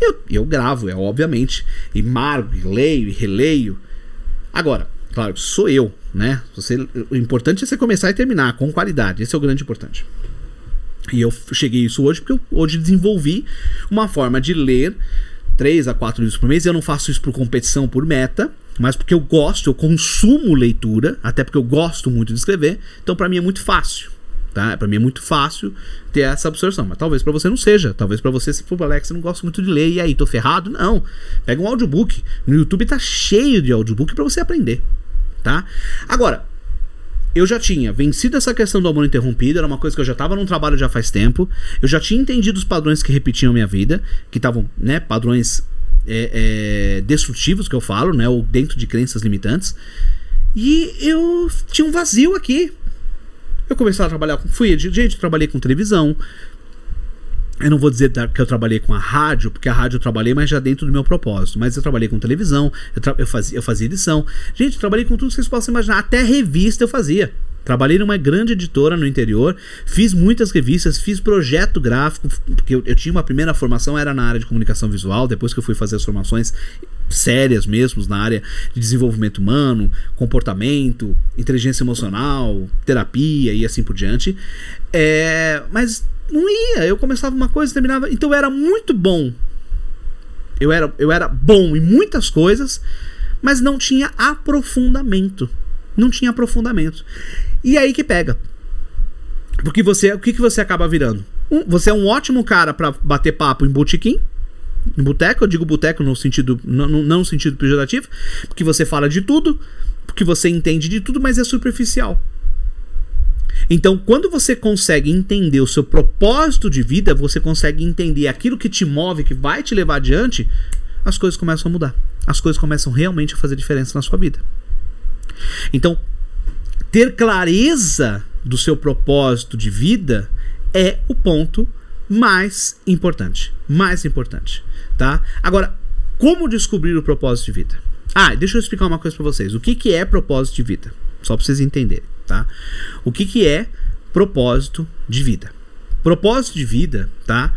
Eu, eu gravo, é obviamente. E margo, e leio, e releio. Agora, claro, sou eu, né? Você, o importante é você começar e terminar com qualidade. Esse é o grande importante. E eu cheguei isso hoje porque eu hoje desenvolvi uma forma de ler 3 a 4 livros por mês. Eu não faço isso por competição, por meta, mas porque eu gosto, eu consumo leitura, até porque eu gosto muito de escrever. Então para mim é muito fácil. Tá? Para mim é muito fácil ter essa absorção, mas talvez para você não seja. Talvez para você, se for Alex, você não gosta muito de ler e aí tô ferrado. Não. Pega um audiobook. No YouTube tá cheio de audiobook para você aprender, tá? Agora, eu já tinha vencido essa questão do amor interrompido, era uma coisa que eu já estava num trabalho já faz tempo. Eu já tinha entendido os padrões que repetiam minha vida, que estavam, né, padrões é, é, destrutivos que eu falo, né, ou dentro de crenças limitantes. E eu tinha um vazio aqui. Eu comecei a trabalhar com. Fui, gente, trabalhei com televisão. Eu não vou dizer que eu trabalhei com a rádio, porque a rádio eu trabalhei, mas já dentro do meu propósito. Mas eu trabalhei com televisão, eu, eu, fazia, eu fazia edição. Gente, eu trabalhei com tudo que vocês possam imaginar. Até revista eu fazia. Trabalhei numa grande editora no interior, fiz muitas revistas, fiz projeto gráfico, porque eu, eu, tinha uma primeira formação, era na área de comunicação visual, depois que eu fui fazer as formações sérias mesmo, na área de desenvolvimento humano, comportamento, inteligência emocional, terapia e assim por diante. É, mas não ia, eu começava uma coisa e terminava. Então eu era muito bom. Eu era, eu era bom em muitas coisas, mas não tinha aprofundamento. Não tinha aprofundamento. E aí que pega. Porque você, o que, que você acaba virando? Um, você é um ótimo cara para bater papo em botequim, em boteco, eu digo boteco no sentido não, não no sentido pejorativo, porque você fala de tudo, porque você entende de tudo, mas é superficial. Então, quando você consegue entender o seu propósito de vida, você consegue entender aquilo que te move, que vai te levar adiante, as coisas começam a mudar. As coisas começam realmente a fazer diferença na sua vida. Então, ter clareza do seu propósito de vida é o ponto mais importante. Mais importante, tá? Agora, como descobrir o propósito de vida? Ah, deixa eu explicar uma coisa para vocês. O que, que é propósito de vida? Só para vocês entenderem, tá? O que, que é propósito de vida? Propósito de vida, tá?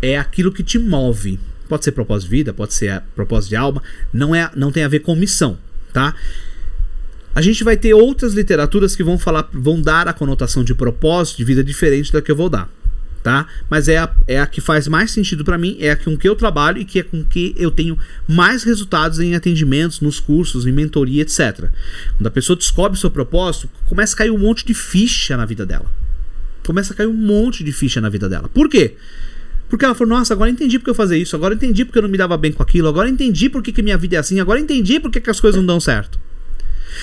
É aquilo que te move. Pode ser propósito de vida, pode ser propósito de alma, não é, não tem a ver com missão, tá? A gente vai ter outras literaturas que vão falar, vão dar a conotação de propósito de vida diferente da que eu vou dar, tá? Mas é a, é a que faz mais sentido para mim, é a com que eu trabalho e que é com que eu tenho mais resultados em atendimentos, nos cursos, em mentoria, etc. Quando a pessoa descobre o seu propósito, começa a cair um monte de ficha na vida dela. Começa a cair um monte de ficha na vida dela. Por quê? Porque ela falou, nossa, agora entendi porque eu fazia isso, agora entendi porque eu não me dava bem com aquilo, agora entendi porque que minha vida é assim, agora entendi porque que as coisas não dão certo.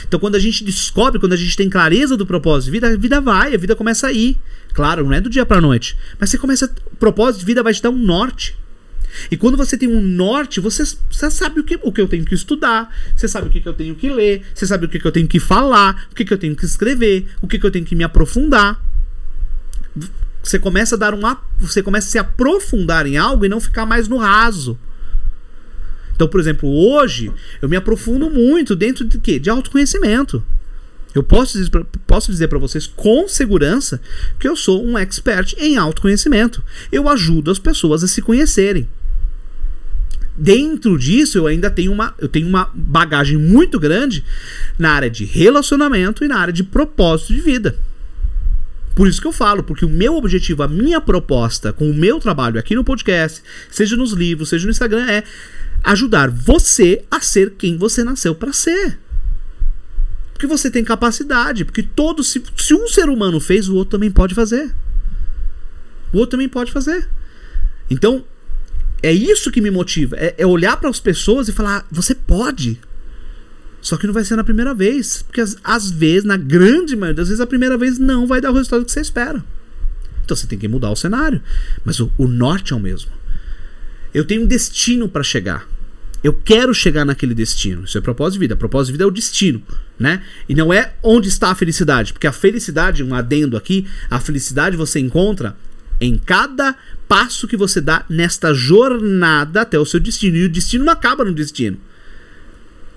Então, quando a gente descobre, quando a gente tem clareza do propósito de vida, a vida vai, a vida começa a ir. Claro, não é do dia para noite, mas você começa, o propósito de vida vai te dar um norte. E quando você tem um norte, você, você sabe o que, o que eu tenho que estudar, você sabe o que, que eu tenho que ler, você sabe o que, que eu tenho que falar, o que, que eu tenho que escrever, o que, que eu tenho que me aprofundar. Você começa a dar um. Você começa a se aprofundar em algo e não ficar mais no raso. Então, por exemplo, hoje eu me aprofundo muito dentro de quê? De autoconhecimento. Eu posso dizer, posso dizer para vocês com segurança que eu sou um expert em autoconhecimento. Eu ajudo as pessoas a se conhecerem. Dentro disso, eu ainda tenho uma, eu tenho uma bagagem muito grande na área de relacionamento e na área de propósito de vida. Por isso que eu falo, porque o meu objetivo, a minha proposta com o meu trabalho aqui no podcast, seja nos livros, seja no Instagram, é ajudar você a ser quem você nasceu para ser. Porque você tem capacidade, porque todo se, se um ser humano fez, o outro também pode fazer. O outro também pode fazer. Então, é isso que me motiva, é, é olhar para as pessoas e falar, você pode. Só que não vai ser na primeira vez, porque às, às vezes, na grande maioria das vezes, a primeira vez não vai dar o resultado que você espera. Então você tem que mudar o cenário, mas o, o norte é o mesmo. Eu tenho um destino para chegar. Eu quero chegar naquele destino. Isso é propósito de vida. Propósito de vida é o destino, né? E não é onde está a felicidade, porque a felicidade, um adendo aqui, a felicidade você encontra em cada passo que você dá nesta jornada até o seu destino. E o destino não acaba no destino.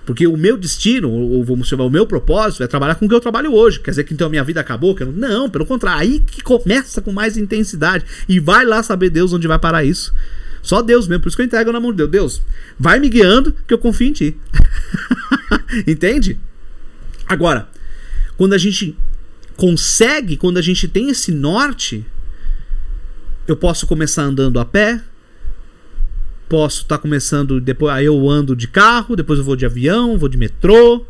Porque o meu destino, ou vamos chamar o meu propósito, é trabalhar com o que eu trabalho hoje. Quer dizer que então a minha vida acabou? Não, não, pelo contrário. Aí que começa com mais intensidade. E vai lá saber Deus onde vai parar isso. Só Deus mesmo, por isso que eu entrego na mão de Deus. Deus, vai me guiando que eu confio em ti. Entende? Agora, quando a gente consegue, quando a gente tem esse norte, Eu posso começar andando a pé, posso estar tá começando depois aí eu ando de carro, depois eu vou de avião, vou de metrô,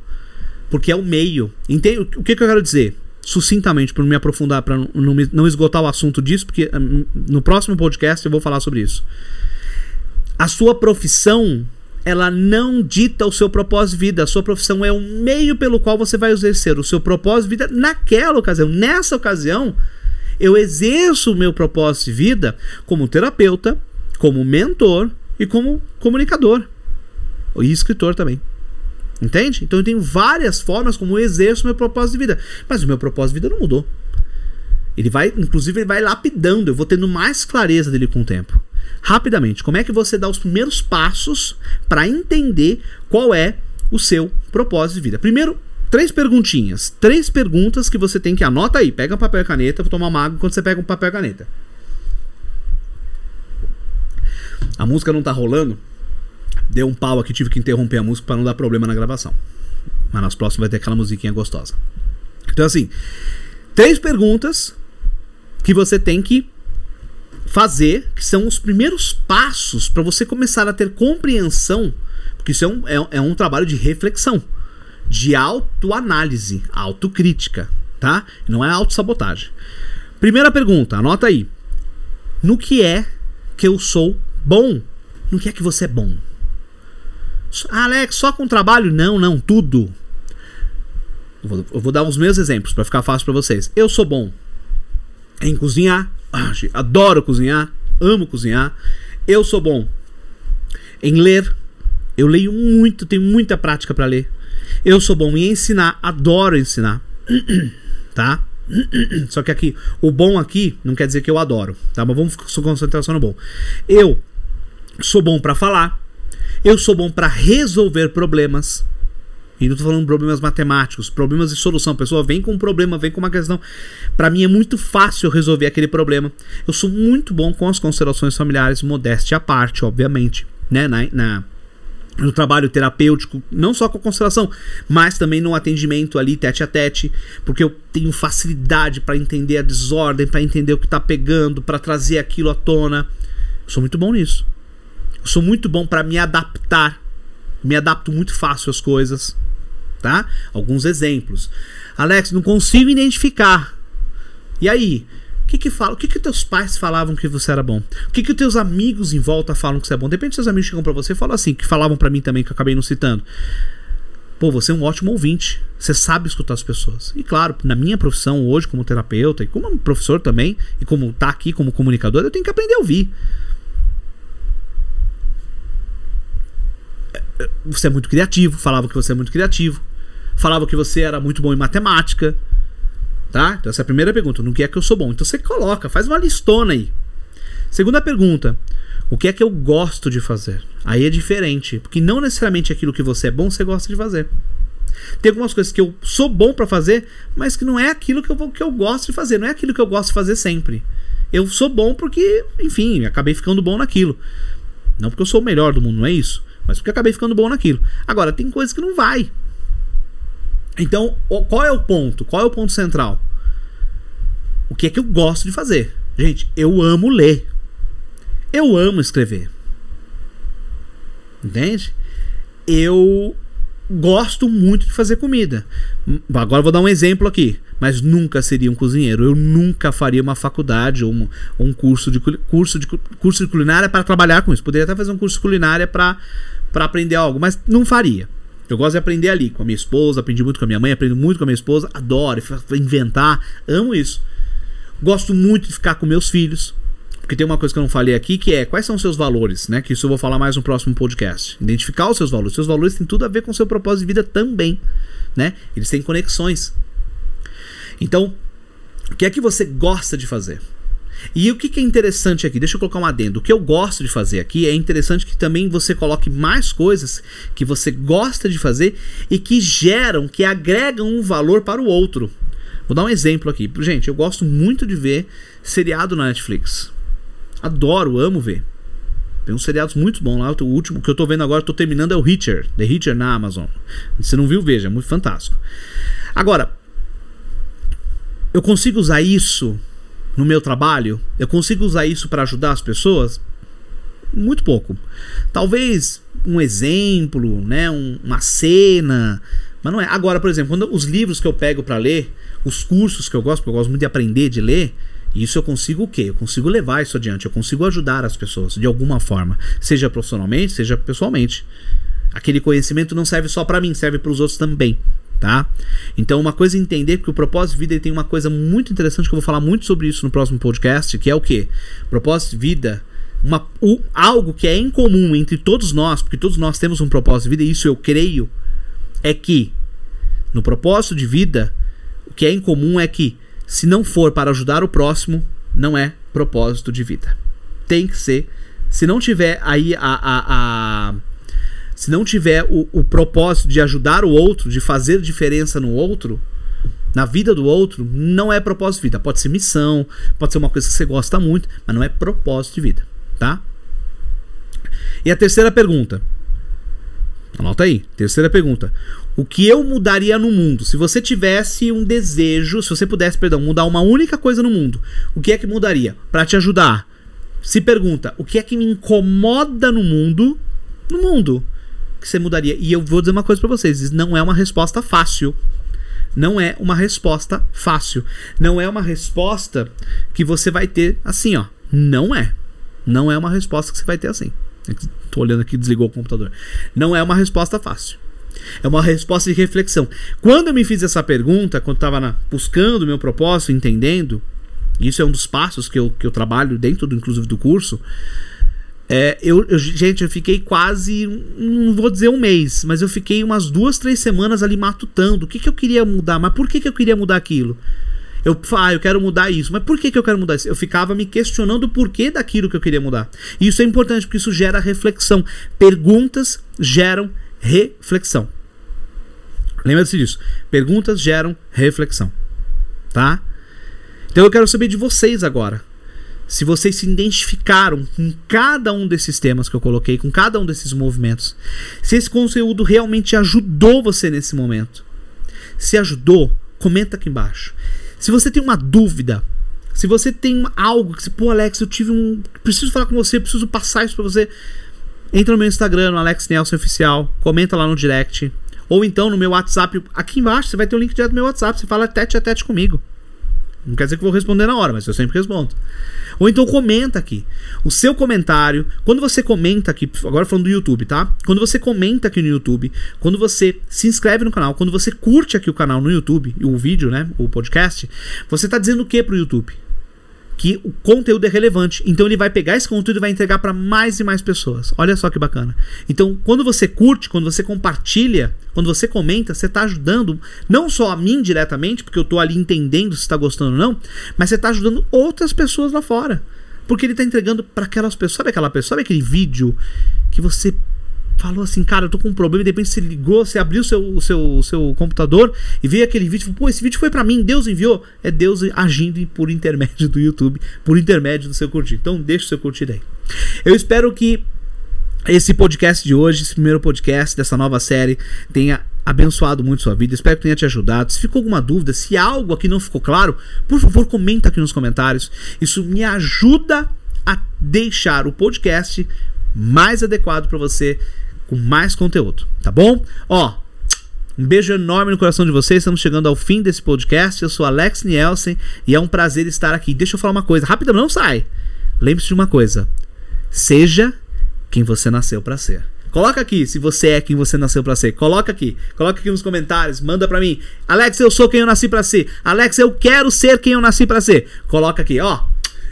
porque é o meio. Entende? O que, que eu quero dizer? Sucintamente, para me aprofundar, para não, não esgotar o assunto disso, porque hum, no próximo podcast eu vou falar sobre isso. A sua profissão ela não dita o seu propósito de vida. A sua profissão é o meio pelo qual você vai exercer o seu propósito de vida naquela ocasião. Nessa ocasião, eu exerço o meu propósito de vida como terapeuta, como mentor e como comunicador. E escritor também. Entende? Então eu tenho várias formas como eu exerço meu propósito de vida. Mas o meu propósito de vida não mudou. Ele vai, inclusive, ele vai lapidando. Eu vou tendo mais clareza dele com o tempo rapidamente, como é que você dá os primeiros passos para entender qual é o seu propósito de vida? Primeiro, três perguntinhas. Três perguntas que você tem que anota aí. Pega um papel e caneta, vou tomar uma água quando você pega um papel e caneta. A música não tá rolando. Deu um pau aqui, tive que interromper a música para não dar problema na gravação. Mas nas próximas vai ter aquela musiquinha gostosa. Então assim, três perguntas que você tem que fazer, que são os primeiros passos para você começar a ter compreensão, porque isso é um, é, é um trabalho de reflexão, de autoanálise, autocrítica, tá? Não é autossabotagem. Primeira pergunta, anota aí. No que é que eu sou bom? No que é que você é bom? Ah, Alex, só com trabalho? Não, não, tudo. Eu vou, eu vou dar os meus exemplos para ficar fácil para vocês. Eu sou bom em cozinhar, adoro cozinhar, amo cozinhar. Eu sou bom em ler. Eu leio muito, tenho muita prática para ler. Eu sou bom em ensinar, adoro ensinar. tá? Só que aqui, o bom aqui não quer dizer que eu adoro, tá? Mas vamos concentrar só no bom. Eu sou bom para falar. Eu sou bom para resolver problemas. E não tô falando problemas matemáticos, problemas de solução. A pessoa vem com um problema, vem com uma questão. Para mim é muito fácil resolver aquele problema. Eu sou muito bom com as constelações familiares, modéstia à parte, obviamente, né? Na, na, no trabalho terapêutico, não só com a constelação, mas também no atendimento ali tete a tete, porque eu tenho facilidade para entender a desordem, para entender o que tá pegando, para trazer aquilo à tona. Eu sou muito bom nisso. Eu sou muito bom para me adaptar. Me adapto muito fácil às coisas tá? Alguns exemplos. Alex, não consigo identificar. E aí? O que que fala? O que que teus pais falavam que você era bom? O que que teus amigos em volta falam que você é bom? Depende seus amigos chegam para você e falam assim, que falavam para mim também que eu acabei não citando. Pô, você é um ótimo ouvinte. Você sabe escutar as pessoas. E claro, na minha profissão hoje como terapeuta e como professor também, e como tá aqui como comunicador, eu tenho que aprender a ouvir. É, é, você é muito criativo, falava que você é muito criativo falava que você era muito bom em matemática. Tá? Então essa é a primeira pergunta. No que é que eu sou bom? Então você coloca, faz uma listona aí. Segunda pergunta. O que é que eu gosto de fazer? Aí é diferente, porque não necessariamente aquilo que você é bom você gosta de fazer. Tem algumas coisas que eu sou bom para fazer, mas que não é aquilo que eu, que eu gosto de fazer, não é aquilo que eu gosto de fazer sempre. Eu sou bom porque, enfim, acabei ficando bom naquilo. Não porque eu sou o melhor do mundo, não é isso, mas porque acabei ficando bom naquilo. Agora, tem coisas que não vai. Então, qual é o ponto? Qual é o ponto central? O que é que eu gosto de fazer? Gente, eu amo ler. Eu amo escrever. Entende? Eu gosto muito de fazer comida. Agora eu vou dar um exemplo aqui, mas nunca seria um cozinheiro. Eu nunca faria uma faculdade ou um, ou um curso, de, curso, de, curso de culinária para trabalhar com isso. Poderia até fazer um curso de culinária para aprender algo, mas não faria. Eu gosto de aprender ali com a minha esposa, aprendi muito com a minha mãe, aprendo muito com a minha esposa, adoro inventar, amo isso. Gosto muito de ficar com meus filhos, porque tem uma coisa que eu não falei aqui, que é quais são os seus valores, né? Que isso eu vou falar mais no próximo podcast. Identificar os seus valores. Seus valores têm tudo a ver com o seu propósito de vida também, né? Eles têm conexões. Então, o que é que você gosta de fazer? E o que, é interessante aqui? Deixa eu colocar um adendo. O que eu gosto de fazer aqui é interessante que também você coloque mais coisas que você gosta de fazer e que geram, que agregam um valor para o outro. Vou dar um exemplo aqui. Gente, eu gosto muito de ver seriado na Netflix. Adoro, amo ver. Tem uns seriados muito bons lá. O último que eu tô vendo agora, tô terminando, é o Hitcher. The Hitcher na Amazon. Se não viu, veja, é muito fantástico. Agora, eu consigo usar isso no meu trabalho? Eu consigo usar isso para ajudar as pessoas? Muito pouco. Talvez um exemplo, né, um, uma cena, mas não é. Agora, por exemplo, quando os livros que eu pego para ler, os cursos que eu gosto, porque eu gosto muito de aprender, de ler, isso eu consigo o quê? Eu consigo levar isso adiante, eu consigo ajudar as pessoas de alguma forma, seja profissionalmente, seja pessoalmente. Aquele conhecimento não serve só para mim, serve para os outros também, tá? Então, uma coisa é entender que o propósito de vida tem uma coisa muito interessante que eu vou falar muito sobre isso no próximo podcast, que é o quê? Propósito de vida uma, o, algo que é em comum entre todos nós, porque todos nós temos um propósito de vida, e isso eu creio, é que no propósito de vida, o que é em comum é que se não for para ajudar o próximo, não é propósito de vida. Tem que ser. Se não tiver aí a. a, a se não tiver o, o propósito de ajudar o outro, de fazer diferença no outro, na vida do outro, não é propósito de vida. Pode ser missão, pode ser uma coisa que você gosta muito, mas não é propósito de vida, tá? E a terceira pergunta. Anota aí. Terceira pergunta. O que eu mudaria no mundo? Se você tivesse um desejo, se você pudesse, perdão, mudar uma única coisa no mundo, o que é que mudaria? Para te ajudar. Se pergunta, o que é que me incomoda no mundo? No mundo. Que você mudaria? E eu vou dizer uma coisa para vocês: não é uma resposta fácil. Não é uma resposta fácil. Não é uma resposta que você vai ter assim, ó. Não é. Não é uma resposta que você vai ter assim. Tô olhando aqui, desligou o computador. Não é uma resposta fácil. É uma resposta de reflexão. Quando eu me fiz essa pergunta, quando estava buscando o meu propósito, entendendo, isso é um dos passos que eu, que eu trabalho dentro, do, inclusive, do curso. É, eu, eu, gente, eu fiquei quase, não vou dizer um mês, mas eu fiquei umas duas, três semanas ali matutando. O que, que eu queria mudar? Mas por que, que eu queria mudar aquilo? Eu, ah, eu quero mudar isso. Mas por que, que eu quero mudar isso? Eu ficava me questionando o porquê daquilo que eu queria mudar. E isso é importante porque isso gera reflexão. Perguntas geram reflexão. Lembra-se disso. Perguntas geram reflexão. Tá? Então eu quero saber de vocês agora. Se vocês se identificaram com cada um desses temas que eu coloquei, com cada um desses movimentos. Se esse conteúdo realmente ajudou você nesse momento. Se ajudou, comenta aqui embaixo. Se você tem uma dúvida, se você tem algo que você, pô, Alex, eu tive um. Preciso falar com você, preciso passar isso pra você. Entra no meu Instagram, no Alex Nelson Oficial, comenta lá no direct. Ou então no meu WhatsApp, aqui embaixo você vai ter o um link direto do meu WhatsApp, você fala tete a tete comigo. Não quer dizer que vou responder na hora, mas eu sempre respondo. Ou então comenta aqui. O seu comentário, quando você comenta aqui, agora falando do YouTube, tá? Quando você comenta aqui no YouTube, quando você se inscreve no canal, quando você curte aqui o canal no YouTube, o vídeo, né, o podcast, você tá dizendo o que pro YouTube? Que o conteúdo é relevante. Então ele vai pegar esse conteúdo e vai entregar para mais e mais pessoas. Olha só que bacana. Então, quando você curte, quando você compartilha, quando você comenta, você está ajudando não só a mim diretamente, porque eu estou ali entendendo se está gostando ou não, mas você está ajudando outras pessoas lá fora. Porque ele está entregando para aquelas pessoas. Sabe aquela pessoa? Sabe aquele vídeo que você falou assim, cara, eu tô com um problema, e de repente você ligou, você abriu seu, o seu, seu computador e veio aquele vídeo, pô, esse vídeo foi para mim, Deus enviou. É Deus agindo por intermédio do YouTube, por intermédio do seu curtir. Então deixa o seu curtir aí. Eu espero que esse podcast de hoje, esse primeiro podcast dessa nova série, tenha abençoado muito sua vida. Espero que tenha te ajudado. Se ficou alguma dúvida, se algo aqui não ficou claro, por favor, comenta aqui nos comentários. Isso me ajuda a deixar o podcast mais adequado para você com mais conteúdo, tá bom? Ó, um beijo enorme no coração de vocês. Estamos chegando ao fim desse podcast. Eu sou Alex Nielsen e é um prazer estar aqui. Deixa eu falar uma coisa, rápido, não sai. Lembre-se de uma coisa: seja quem você nasceu para ser. Coloca aqui se você é quem você nasceu para ser. Coloca aqui. Coloca aqui nos comentários, manda para mim. Alex, eu sou quem eu nasci para ser. Alex, eu quero ser quem eu nasci para ser. Coloca aqui, ó.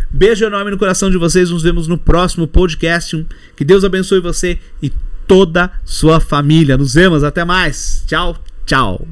Beijo enorme no coração de vocês. Nos vemos no próximo podcast. Que Deus abençoe você e toda sua família. Nos vemos, até mais. Tchau, tchau.